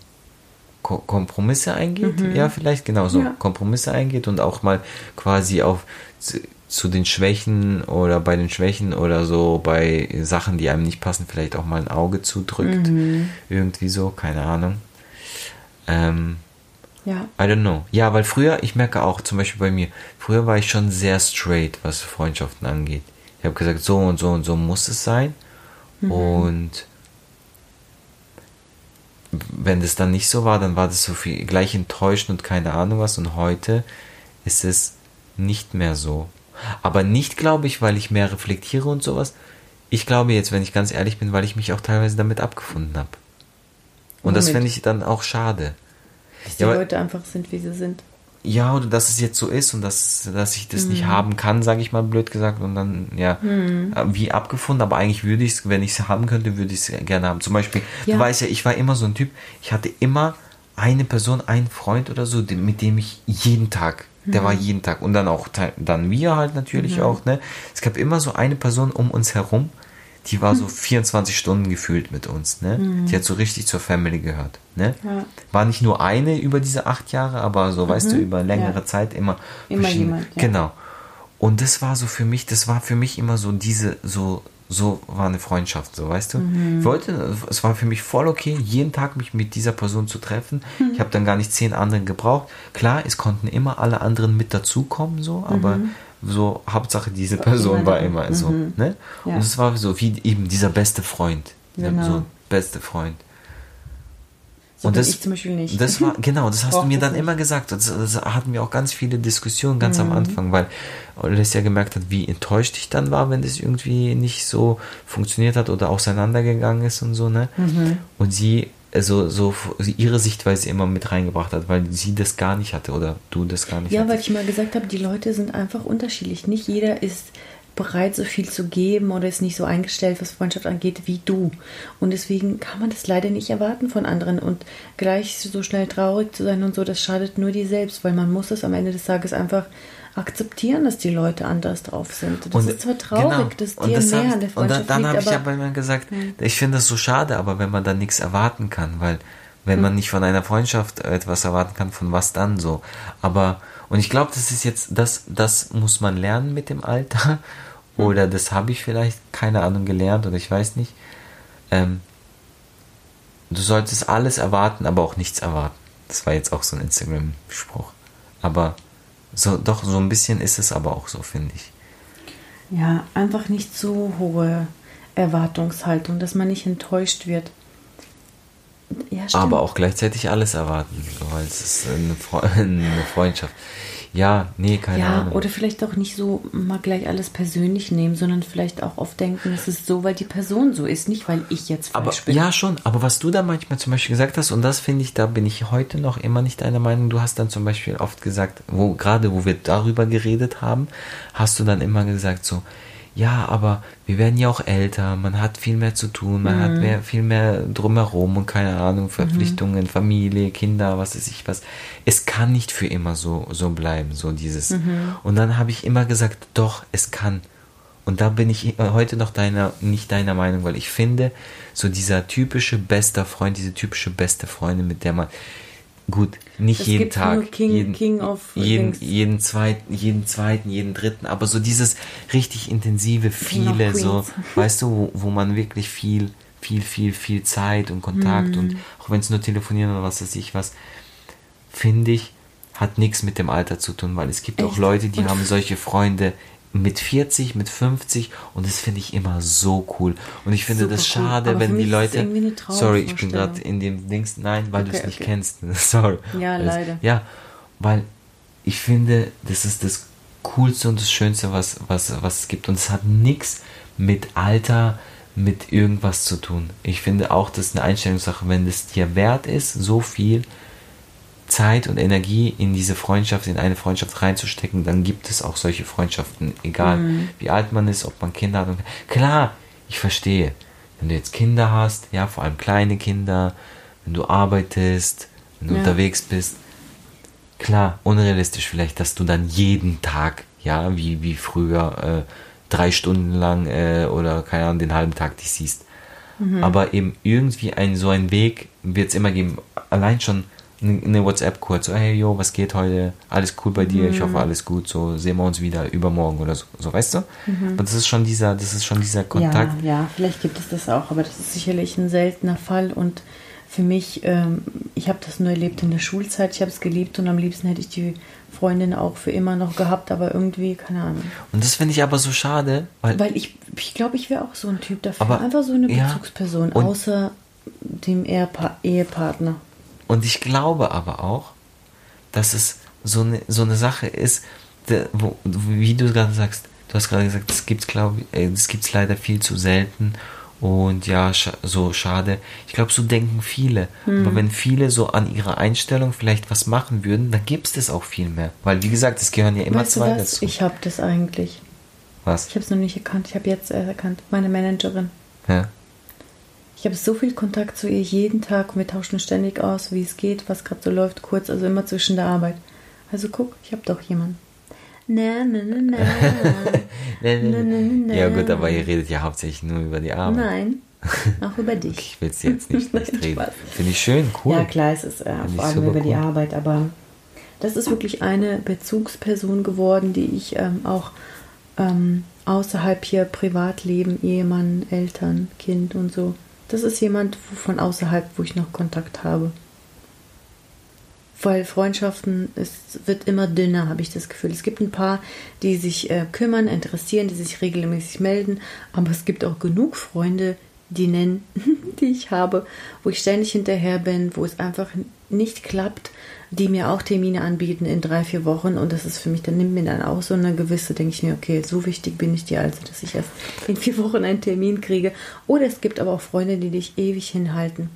Ko Kompromisse eingeht. Mhm. Ja, vielleicht genau so. Ja. Kompromisse eingeht und auch mal quasi auf zu, zu, den Schwächen oder bei den Schwächen oder so bei Sachen, die einem nicht passen, vielleicht auch mal ein Auge zudrückt. Mhm. Irgendwie so, keine Ahnung. Ähm, ja. I don't know. Ja, weil früher, ich merke auch zum Beispiel bei mir, früher war ich schon sehr straight, was Freundschaften angeht. Ich habe gesagt, so und so und so muss es sein. Mhm. Und wenn das dann nicht so war, dann war das so viel gleich enttäuschend und keine Ahnung was. Und heute ist es nicht mehr so. Aber nicht, glaube ich, weil ich mehr reflektiere und sowas. Ich glaube jetzt, wenn ich ganz ehrlich bin, weil ich mich auch teilweise damit abgefunden habe. Und Womit? das finde ich dann auch schade. Dass die ja, Leute einfach sind, wie sie sind. Ja, oder dass es jetzt so ist und dass, dass ich das mhm. nicht haben kann, sage ich mal blöd gesagt. Und dann, ja, mhm. wie abgefunden. Aber eigentlich würde ich es, wenn ich es haben könnte, würde ich es gerne haben. Zum Beispiel, ja. du weißt ja, ich war immer so ein Typ, ich hatte immer eine Person, einen Freund oder so, mit dem ich jeden Tag, der war mhm. jeden Tag. Und dann auch, dann wir halt natürlich mhm. auch, ne. Es gab immer so eine Person um uns herum, die war so 24 Stunden gefühlt mit uns, ne? Mhm. Die hat so richtig zur Family gehört, ne? Ja. War nicht nur eine über diese acht Jahre, aber so, mhm. weißt du, mhm. über längere ja. Zeit immer, immer jemand, ja. Genau. Und das war so für mich, das war für mich immer so diese, so, so war eine Freundschaft, so weißt du. Mhm. Ich wollte, es war für mich voll okay, jeden Tag mich mit dieser Person zu treffen. Mhm. Ich habe dann gar nicht zehn anderen gebraucht. Klar, es konnten immer alle anderen mit dazukommen, so, aber mhm so Hauptsache diese Person war immer so. Mhm. Ne? Ja. Und es war so wie eben dieser beste Freund. Genau. So beste Freund. So und das, ich zum Beispiel nicht. Das war, genau, das hast du mir dann nicht. immer gesagt. Das, das, hatten wir auch ganz viele Diskussionen ganz mhm. am Anfang, weil ja gemerkt hat, wie enttäuscht ich dann war, wenn das irgendwie nicht so funktioniert hat oder auseinandergegangen ist und so, ne? Mhm. Und sie also so ihre Sichtweise immer mit reingebracht hat, weil sie das gar nicht hatte oder du das gar nicht Ja, hattest. weil ich mal gesagt habe, die Leute sind einfach unterschiedlich. Nicht jeder ist bereit, so viel zu geben oder ist nicht so eingestellt, was Freundschaft angeht, wie du. Und deswegen kann man das leider nicht erwarten von anderen. Und gleich so schnell traurig zu sein und so, das schadet nur dir selbst, weil man muss es am Ende des Tages einfach akzeptieren, dass die Leute anders drauf sind. Das Und- ist zwar traurig, genau. dass dir das mehr an der Und dann, Freundschaft dann habe ich aber immer gesagt, Hm. ich finde das so schade, aber wenn man dann nichts erwarten kann, weil wenn Hm. man nicht von einer Freundschaft etwas erwarten kann, von was dann so? Aber, und ich glaube, das ist jetzt, das, das muss man lernen mit dem Alter. Hm. Oder das habe ich vielleicht, keine Ahnung, gelernt oder ich weiß nicht. Ähm, du solltest alles erwarten, aber auch nichts erwarten. Das war jetzt auch so ein Instagram-Spruch. Aber so, doch, so ein bisschen ist es aber auch so, finde ich. ja, einfach nicht so hohe Erwartungshaltung, dass man nicht enttäuscht wird. Ja. Aber auch gleichzeitig alles erwarten, weil es ist eine, Fre eine Freundschaft. Ja, nee, keine ja, Ahnung. oder vielleicht auch nicht so mal gleich alles persönlich nehmen, sondern vielleicht auch oft denken, es ist so, weil die Person so ist, nicht weil ich jetzt aber bin. ja, schon. Aber was du da manchmal zum Beispiel gesagt hast, und das finde ich, da bin ich heute noch immer nicht deiner Meinung. Du hast dann zum Beispiel oft gesagt, wo gerade wo wir darüber geredet haben, hast du dann immer gesagt so, ja, aber wir werden ja auch älter, man hat viel mehr zu tun, man Mhm. hat mehr, viel mehr drumherum und keine Ahnung, Verpflichtungen, Familie, Kinder, was weiß ich was. Es kann nicht für immer so, so bleiben, so dieses. Mhm. Und dann habe ich immer gesagt, doch, es kann. Und da bin ich heute noch deiner, nicht deiner Meinung, weil ich finde, so dieser typische bester Freund, diese typische beste Freundin, mit der man, gut, nicht Es jeden Tag, King- jeden, King of jeden, jeden zweiten, jeden zweiten, jeden dritten, aber so dieses richtig intensive, viele, so, weißt du, wo, wo man wirklich viel, viel, viel, viel Zeit und Kontakt Mhm. und auch wenn es nur telefonieren oder was weiß ich was, finde ich, hat nichts mit dem Alter zu tun, weil es gibt auch Echt? Leute, die Und haben solche Freunde mit 40, mit 50 und das finde ich immer so cool. Und ich finde Super das cool. schade, für wenn die Leute. Sorry, ich bin gerade in dem Dings. Nein, weil du Okay, es nicht okay. kennst. Sorry. Ja, Weil es- leider. Ja, weil ich finde, das ist das Coolste und das Schönste, was, was, was es gibt. Und es hat nichts mit Alter, mit irgendwas zu tun. Ich finde auch, das ist eine Einstellungssache, wenn es dir wert ist, so viel Zeit und Energie in diese Freundschaft, in eine Freundschaft reinzustecken, dann gibt es auch solche Freundschaften, egal Mhm. wie alt man ist, ob man Kinder hat. Und klar, ich verstehe, wenn du jetzt Kinder hast, ja, vor allem kleine Kinder, wenn du arbeitest, wenn du Ja. unterwegs bist, klar, unrealistisch vielleicht, dass du dann jeden Tag, ja, wie, wie früher, äh, drei Stunden lang äh, oder keine Ahnung, den halben Tag dich siehst. Mhm. Aber eben irgendwie ein, so ein Weg wird es immer geben. Allein schon eine WhatsApp kurz, hey, yo, was geht heute? Alles cool bei dir? Ich Mhm. hoffe, alles gut. So sehen wir uns wieder übermorgen oder so, so weißt du? Und das ist schon dieser, das ist schon dieser Kontakt. Mhm. Ja, ja, vielleicht gibt es das auch, aber das ist sicherlich ein seltener Fall und für mich, ähm, ich habe das nur erlebt in der Schulzeit, ich habe es geliebt und am liebsten hätte ich die Freundin auch für immer noch gehabt, aber irgendwie, keine Ahnung. Und das finde ich aber so schade, weil, Weil ich, ich glaube, ich wäre auch so ein Typ dafür. Aber, Einfach so eine ja, Bezugsperson, und- außer dem Ehepa Ehepartner. Und ich glaube aber auch, dass es so eine, so eine Sache ist, wo, wie du gerade sagst, du hast gerade gesagt, das gibt's glaube ich, äh, das gibt's leider viel zu selten und ja, scha so schade. Ich glaube, so denken viele. Hm. Aber wenn viele so an ihrer Einstellung vielleicht was machen würden, dann gibt's das auch viel mehr. Weil, wie gesagt, es gehören ja immer weißt zwei was? dazu. Ich habe das eigentlich. was? Ich habe es noch nicht erkannt. Ich habe jetzt erst erkannt. Meine Managerin. Ja. Ich habe so viel Kontakt zu ihr jeden Tag. Wir tauschen ständig aus, wie es geht, was gerade so läuft, kurz, also immer zwischen der Arbeit. Also guck, ich habe doch jemanden. Na, na, na, na. Nee, nee, Na, na, nee. na, Ja na. gut, aber ihr redet ja hauptsächlich nur über die Arbeit. Nein, auch über dich. Ich will es jetzt nicht, nicht reden. Finde ich schön, cool. Ja, klar, es ist äh, vor allem über die cool. Arbeit, aber das ist wirklich eine Bezugsperson geworden, die ich ähm, auch ähm, außerhalb hier Privatleben, Ehemann, Eltern, Kind und so. Das ist jemand von außerhalb, wo ich noch Kontakt habe. Weil Freundschaften, es wird immer dünner, habe ich das Gefühl. Es gibt ein paar, die sich äh, kümmern, interessieren, die sich regelmäßig melden, aber es gibt auch genug Freunde, die nennen, die ich habe, wo ich ständig hinterher bin, wo es einfach nicht klappt, die mir auch Termine anbieten in drei, vier Wochen und das ist für mich, dann nimmt mir dann auch so eine gewisse, denke ich mir, okay, so wichtig bin ich dir also, dass ich erst in vier Wochen einen Termin kriege. Oder es gibt aber auch Freunde, die dich ewig hinhalten.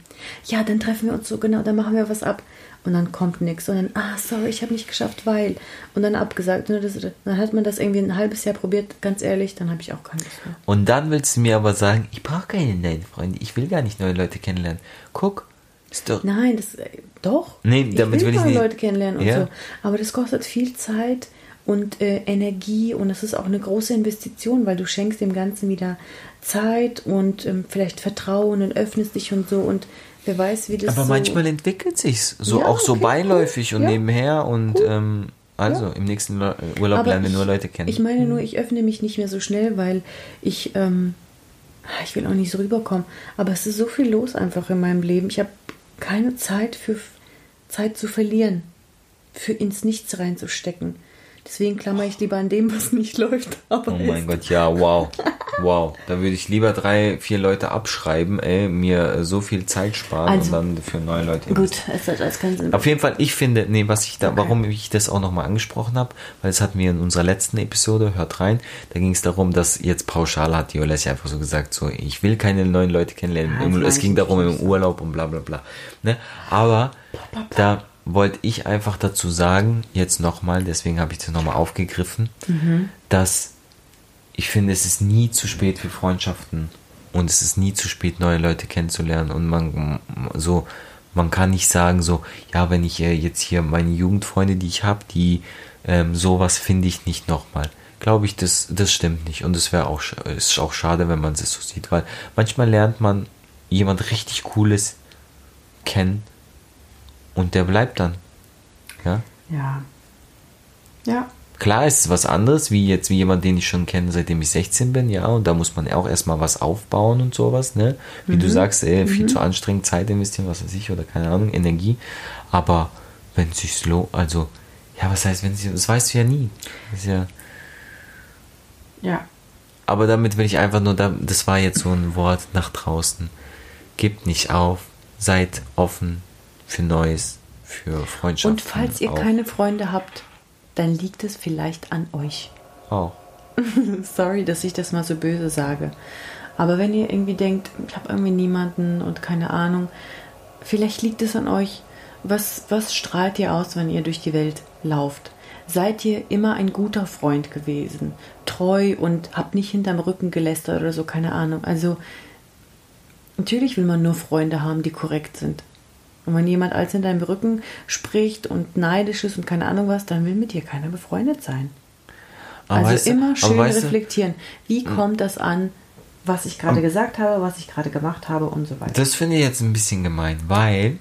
Ja, dann treffen wir uns so, genau, dann machen wir was ab und dann kommt nichts und dann, ah, sorry, ich habe nicht geschafft, weil und dann abgesagt. Und das, dann hat man das irgendwie ein halbes Jahr probiert, ganz ehrlich, dann habe ich auch keine Lust mehr. Und dann willst du mir aber sagen, ich brauche keine neuen Freunde, ich will gar nicht neue Leute kennenlernen. Guck. Nein, das doch. Nee, damit ich will will ich nicht. Leute kennenlernen und Ja. so. Aber das kostet viel Zeit und äh, Energie und das ist auch eine große Investition, weil du schenkst dem Ganzen wieder Zeit und ähm, vielleicht Vertrauen und öffnest dich und so und wer weiß, wie das Aber so manchmal entwickelt sich's so Ja, auch so okay, beiläufig cool. und Ja. nebenher und Cool. ähm, also Ja. im nächsten Urlaub Aber lernen wir nur Leute kennen. Ich meine nur, ich öffne mich nicht mehr so schnell, weil ich, ähm, ich will auch nicht so rüberkommen, aber es ist so viel los einfach in meinem Leben. Ich habe keine Zeit für Zeit zu verlieren, für ins Nichts reinzustecken. Deswegen klammer ich lieber an dem, was nicht läuft. Aber Oh mein Gott, ja, wow. Wow. Da würde ich lieber drei, vier Leute abschreiben, ey, mir äh, so viel Zeit sparen Also- und dann für neue Leute Gut, es hat alles keinen Sinn. Auf jeden Fall, ich finde, nee, was ich da, Okay. warum ich das auch nochmal angesprochen habe, weil es hatten wir in unserer letzten Episode, hört rein, da ging es darum, dass jetzt pauschal hat die Olesja einfach so gesagt, so, ich will keine neuen Leute kennenlernen. Ja, das es ging darum im Urlaub und bla bla bla. Ne? Aber da wollte ich einfach dazu sagen, jetzt nochmal, deswegen habe ich das nochmal aufgegriffen, Mhm. dass ich finde, es ist nie zu spät für Freundschaften und es ist nie zu spät, neue Leute kennenzulernen und man so man kann nicht sagen so, ja, wenn ich äh, jetzt hier meine Jugendfreunde, die ich habe, die ähm, sowas finde ich nicht nochmal. Glaube ich, das, das stimmt nicht. Und es wäre auch, ist auch schade, wenn man es so sieht, weil manchmal lernt man jemand richtig Cooles kennen und der bleibt dann. Ja. Ja. Ja. Klar ist es was anderes, wie jetzt wie jemand, den ich schon kenne, seitdem ich 16 bin, ja, und da muss man auch erstmal was aufbauen und sowas, ne? Wie du sagst, ey, viel zu anstrengend, Zeit investieren, was weiß ich, oder keine Ahnung, Energie. Aber wenn es sich lohnt, also, ja, was heißt, wenn sie, das weißt du ja nie. Das ist ja, Ja. aber damit will ich einfach nur, da- das war jetzt so ein Wort nach draußen. Gebt nicht auf, seid offen für Neues, für Freundschaften. Und falls ihr auch. keine Freunde habt, dann liegt es vielleicht an euch. Auch. Sorry, dass ich das mal so böse sage. Aber wenn ihr irgendwie denkt, ich habe irgendwie niemanden und keine Ahnung, vielleicht liegt es an euch. Was, was strahlt ihr aus, wenn ihr durch die Welt lauft? Seid ihr immer ein guter Freund gewesen? Treu und habt nicht hinterm Rücken gelästert oder so, keine Ahnung. Also, natürlich will man nur Freunde haben, die korrekt sind. Und wenn jemand als in deinem Rücken spricht und neidisch ist und keine Ahnung was, dann will mit dir keiner befreundet sein. Aber Also immer schön Hm. reflektieren. Wie kommt das an, was ich gerade gesagt habe, was ich gerade gemacht habe und so weiter. Das finde ich jetzt ein bisschen gemein, weil,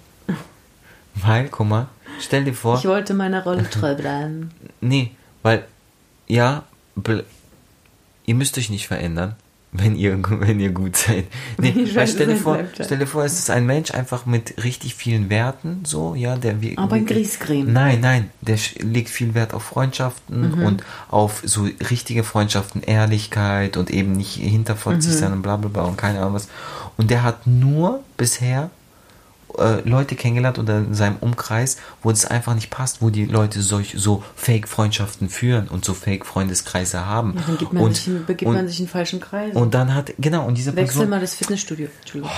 weil, guck mal, stell dir vor, Ich wollte meiner Rolle treu bleiben. nee, weil, ja, ihr müsst euch nicht verändern, wenn ihr, wenn ihr gut seid. Nee, Ich weil stell dir vor, stell dir vor, es ist ein Mensch einfach mit richtig vielen Werten, so, ja, der wie, Aber Griesgräm. Nein, nein, der legt viel Wert auf Freundschaften Mhm. und auf so richtige Freundschaften, Ehrlichkeit und eben nicht hinterfotzig Mhm. sein und bla bla bla und keine Ahnung was. Und der hat nur bisher äh, Leute kennengelernt oder in seinem Umkreis, wo es einfach nicht passt, wo die Leute solch, so Fake-Freundschaften führen und so Fake-Freundeskreise haben. Ja, dann gibt man und, sich, begibt und, man sich in falschen Kreisen. und dann hat, genau, und diese Wechsel Person, mal das Fitnessstudio. Entschuldigung.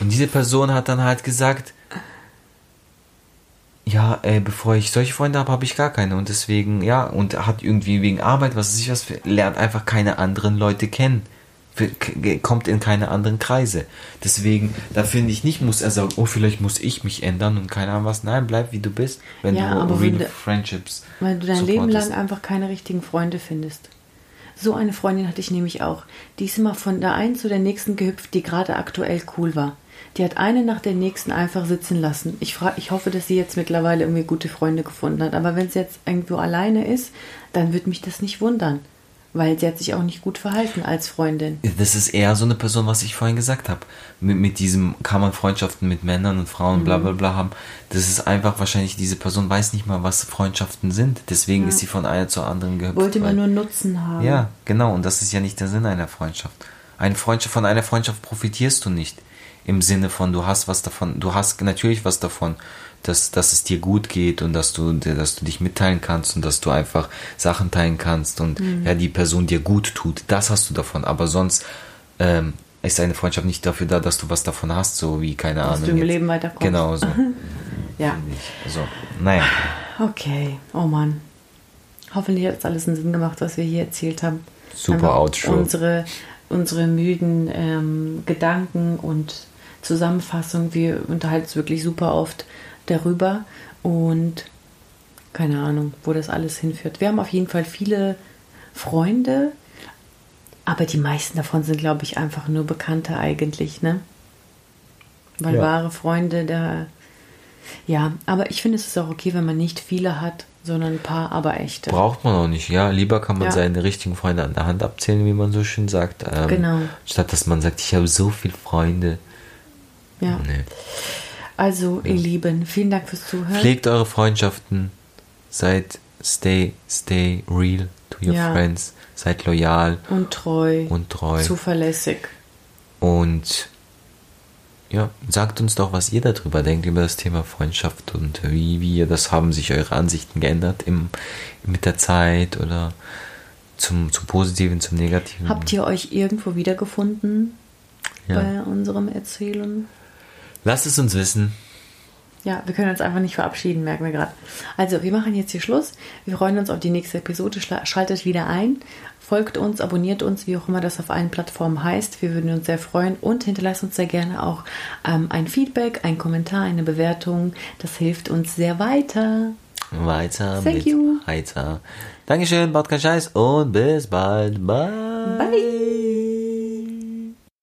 und diese Person hat dann halt gesagt, ja, äh, bevor ich solche Freunde habe, habe ich gar keine. Und deswegen, ja, und hat irgendwie wegen Arbeit, was weiß ich was, lernt einfach keine anderen Leute kennen. Kommt in keine anderen Kreise. Deswegen, da finde ich nicht, muss er sagen, oh, vielleicht muss ich mich ändern und keine Ahnung was. Nein, bleib wie du bist, wenn Ja, du aber real wenn Friendships Weil du dein Leben supportest. lang einfach keine richtigen Freunde findest. So eine Freundin hatte ich nämlich auch. Die ist immer von der einen zu der nächsten gehüpft, die gerade aktuell cool war. Die hat eine nach der nächsten einfach sitzen lassen. Ich, frag, ich hoffe, dass sie jetzt mittlerweile irgendwie gute Freunde gefunden hat. Aber wenn sie jetzt irgendwo alleine ist, dann wird mich das nicht wundern. Weil sie hat sich auch nicht gut verhalten als Freundin. Das ist eher so eine Person, was ich vorhin gesagt habe. Mit, mit diesem kann man Freundschaften mit Männern und Frauen Mhm. bla bla bla haben. Das ist einfach wahrscheinlich, diese Person weiß nicht mal, was Freundschaften sind. Deswegen ist sie von einer zur anderen gehüpft. Wollte man nur Nutzen haben. Ja, genau. Und das ist ja nicht der Sinn einer Freundschaft. Eine Freundschaft, von einer Freundschaft profitierst du nicht. Im Sinne von, du hast was davon, du hast natürlich was davon, dass, dass es dir gut geht und dass du, dass du dich mitteilen kannst und dass du einfach Sachen teilen kannst und mhm. ja, die Person dir gut tut. Das hast du davon. Aber sonst ähm, ist eine Freundschaft nicht dafür da, dass du was davon hast, so wie, keine dass Ahnung. Dass du im jetzt. Leben weiterkommst. Genau so. ja. Also, naja. Okay, oh Mann. Hoffentlich hat es alles einen Sinn gemacht, was wir hier erzählt haben. Super Outro. Unsere, unsere müden ähm, Gedanken und Zusammenfassung. Wir unterhalten uns wirklich super oft darüber und keine Ahnung, wo das alles hinführt. Wir haben auf jeden Fall viele Freunde, aber die meisten davon sind, glaube ich, einfach nur Bekannte eigentlich, ne? Weil ja. wahre Freunde, da. Ja, aber ich finde, es ist auch okay, wenn man nicht viele hat, sondern ein paar, aber echte. Braucht man auch nicht, ja. Lieber kann man ja. seine richtigen Freunde an der Hand abzählen, wie man so schön sagt. Ähm, genau. Statt dass man sagt, ich habe so viele Freunde. Ja. Nee. Also, ihr Lieben, vielen Dank fürs Zuhören. Pflegt eure Freundschaften. Seid stay, stay real to your ja. friends. Seid loyal. Und treu. Und treu. Zuverlässig. Und ja, sagt uns doch, was ihr darüber denkt, über das Thema Freundschaft und wie, wie ihr das haben sich eure Ansichten geändert im, mit der Zeit oder zum, zum Positiven, zum Negativen. Habt ihr euch irgendwo wiedergefunden ja. bei unserem Erzählen? Lasst es uns wissen. Ja, wir können uns einfach nicht verabschieden, merken wir gerade. Also, wir machen jetzt hier Schluss. Wir freuen uns auf die nächste Episode. Schaltet wieder ein, folgt uns, abonniert uns, wie auch immer das auf allen Plattformen heißt. Wir würden uns sehr freuen und hinterlasst uns sehr gerne auch ähm, ein Feedback, ein Kommentar, eine Bewertung. Das hilft uns sehr weiter. Weiter Thank mit you. weiter. Dankeschön, baut keinen Scheiß und bis bald. Bye. Bye.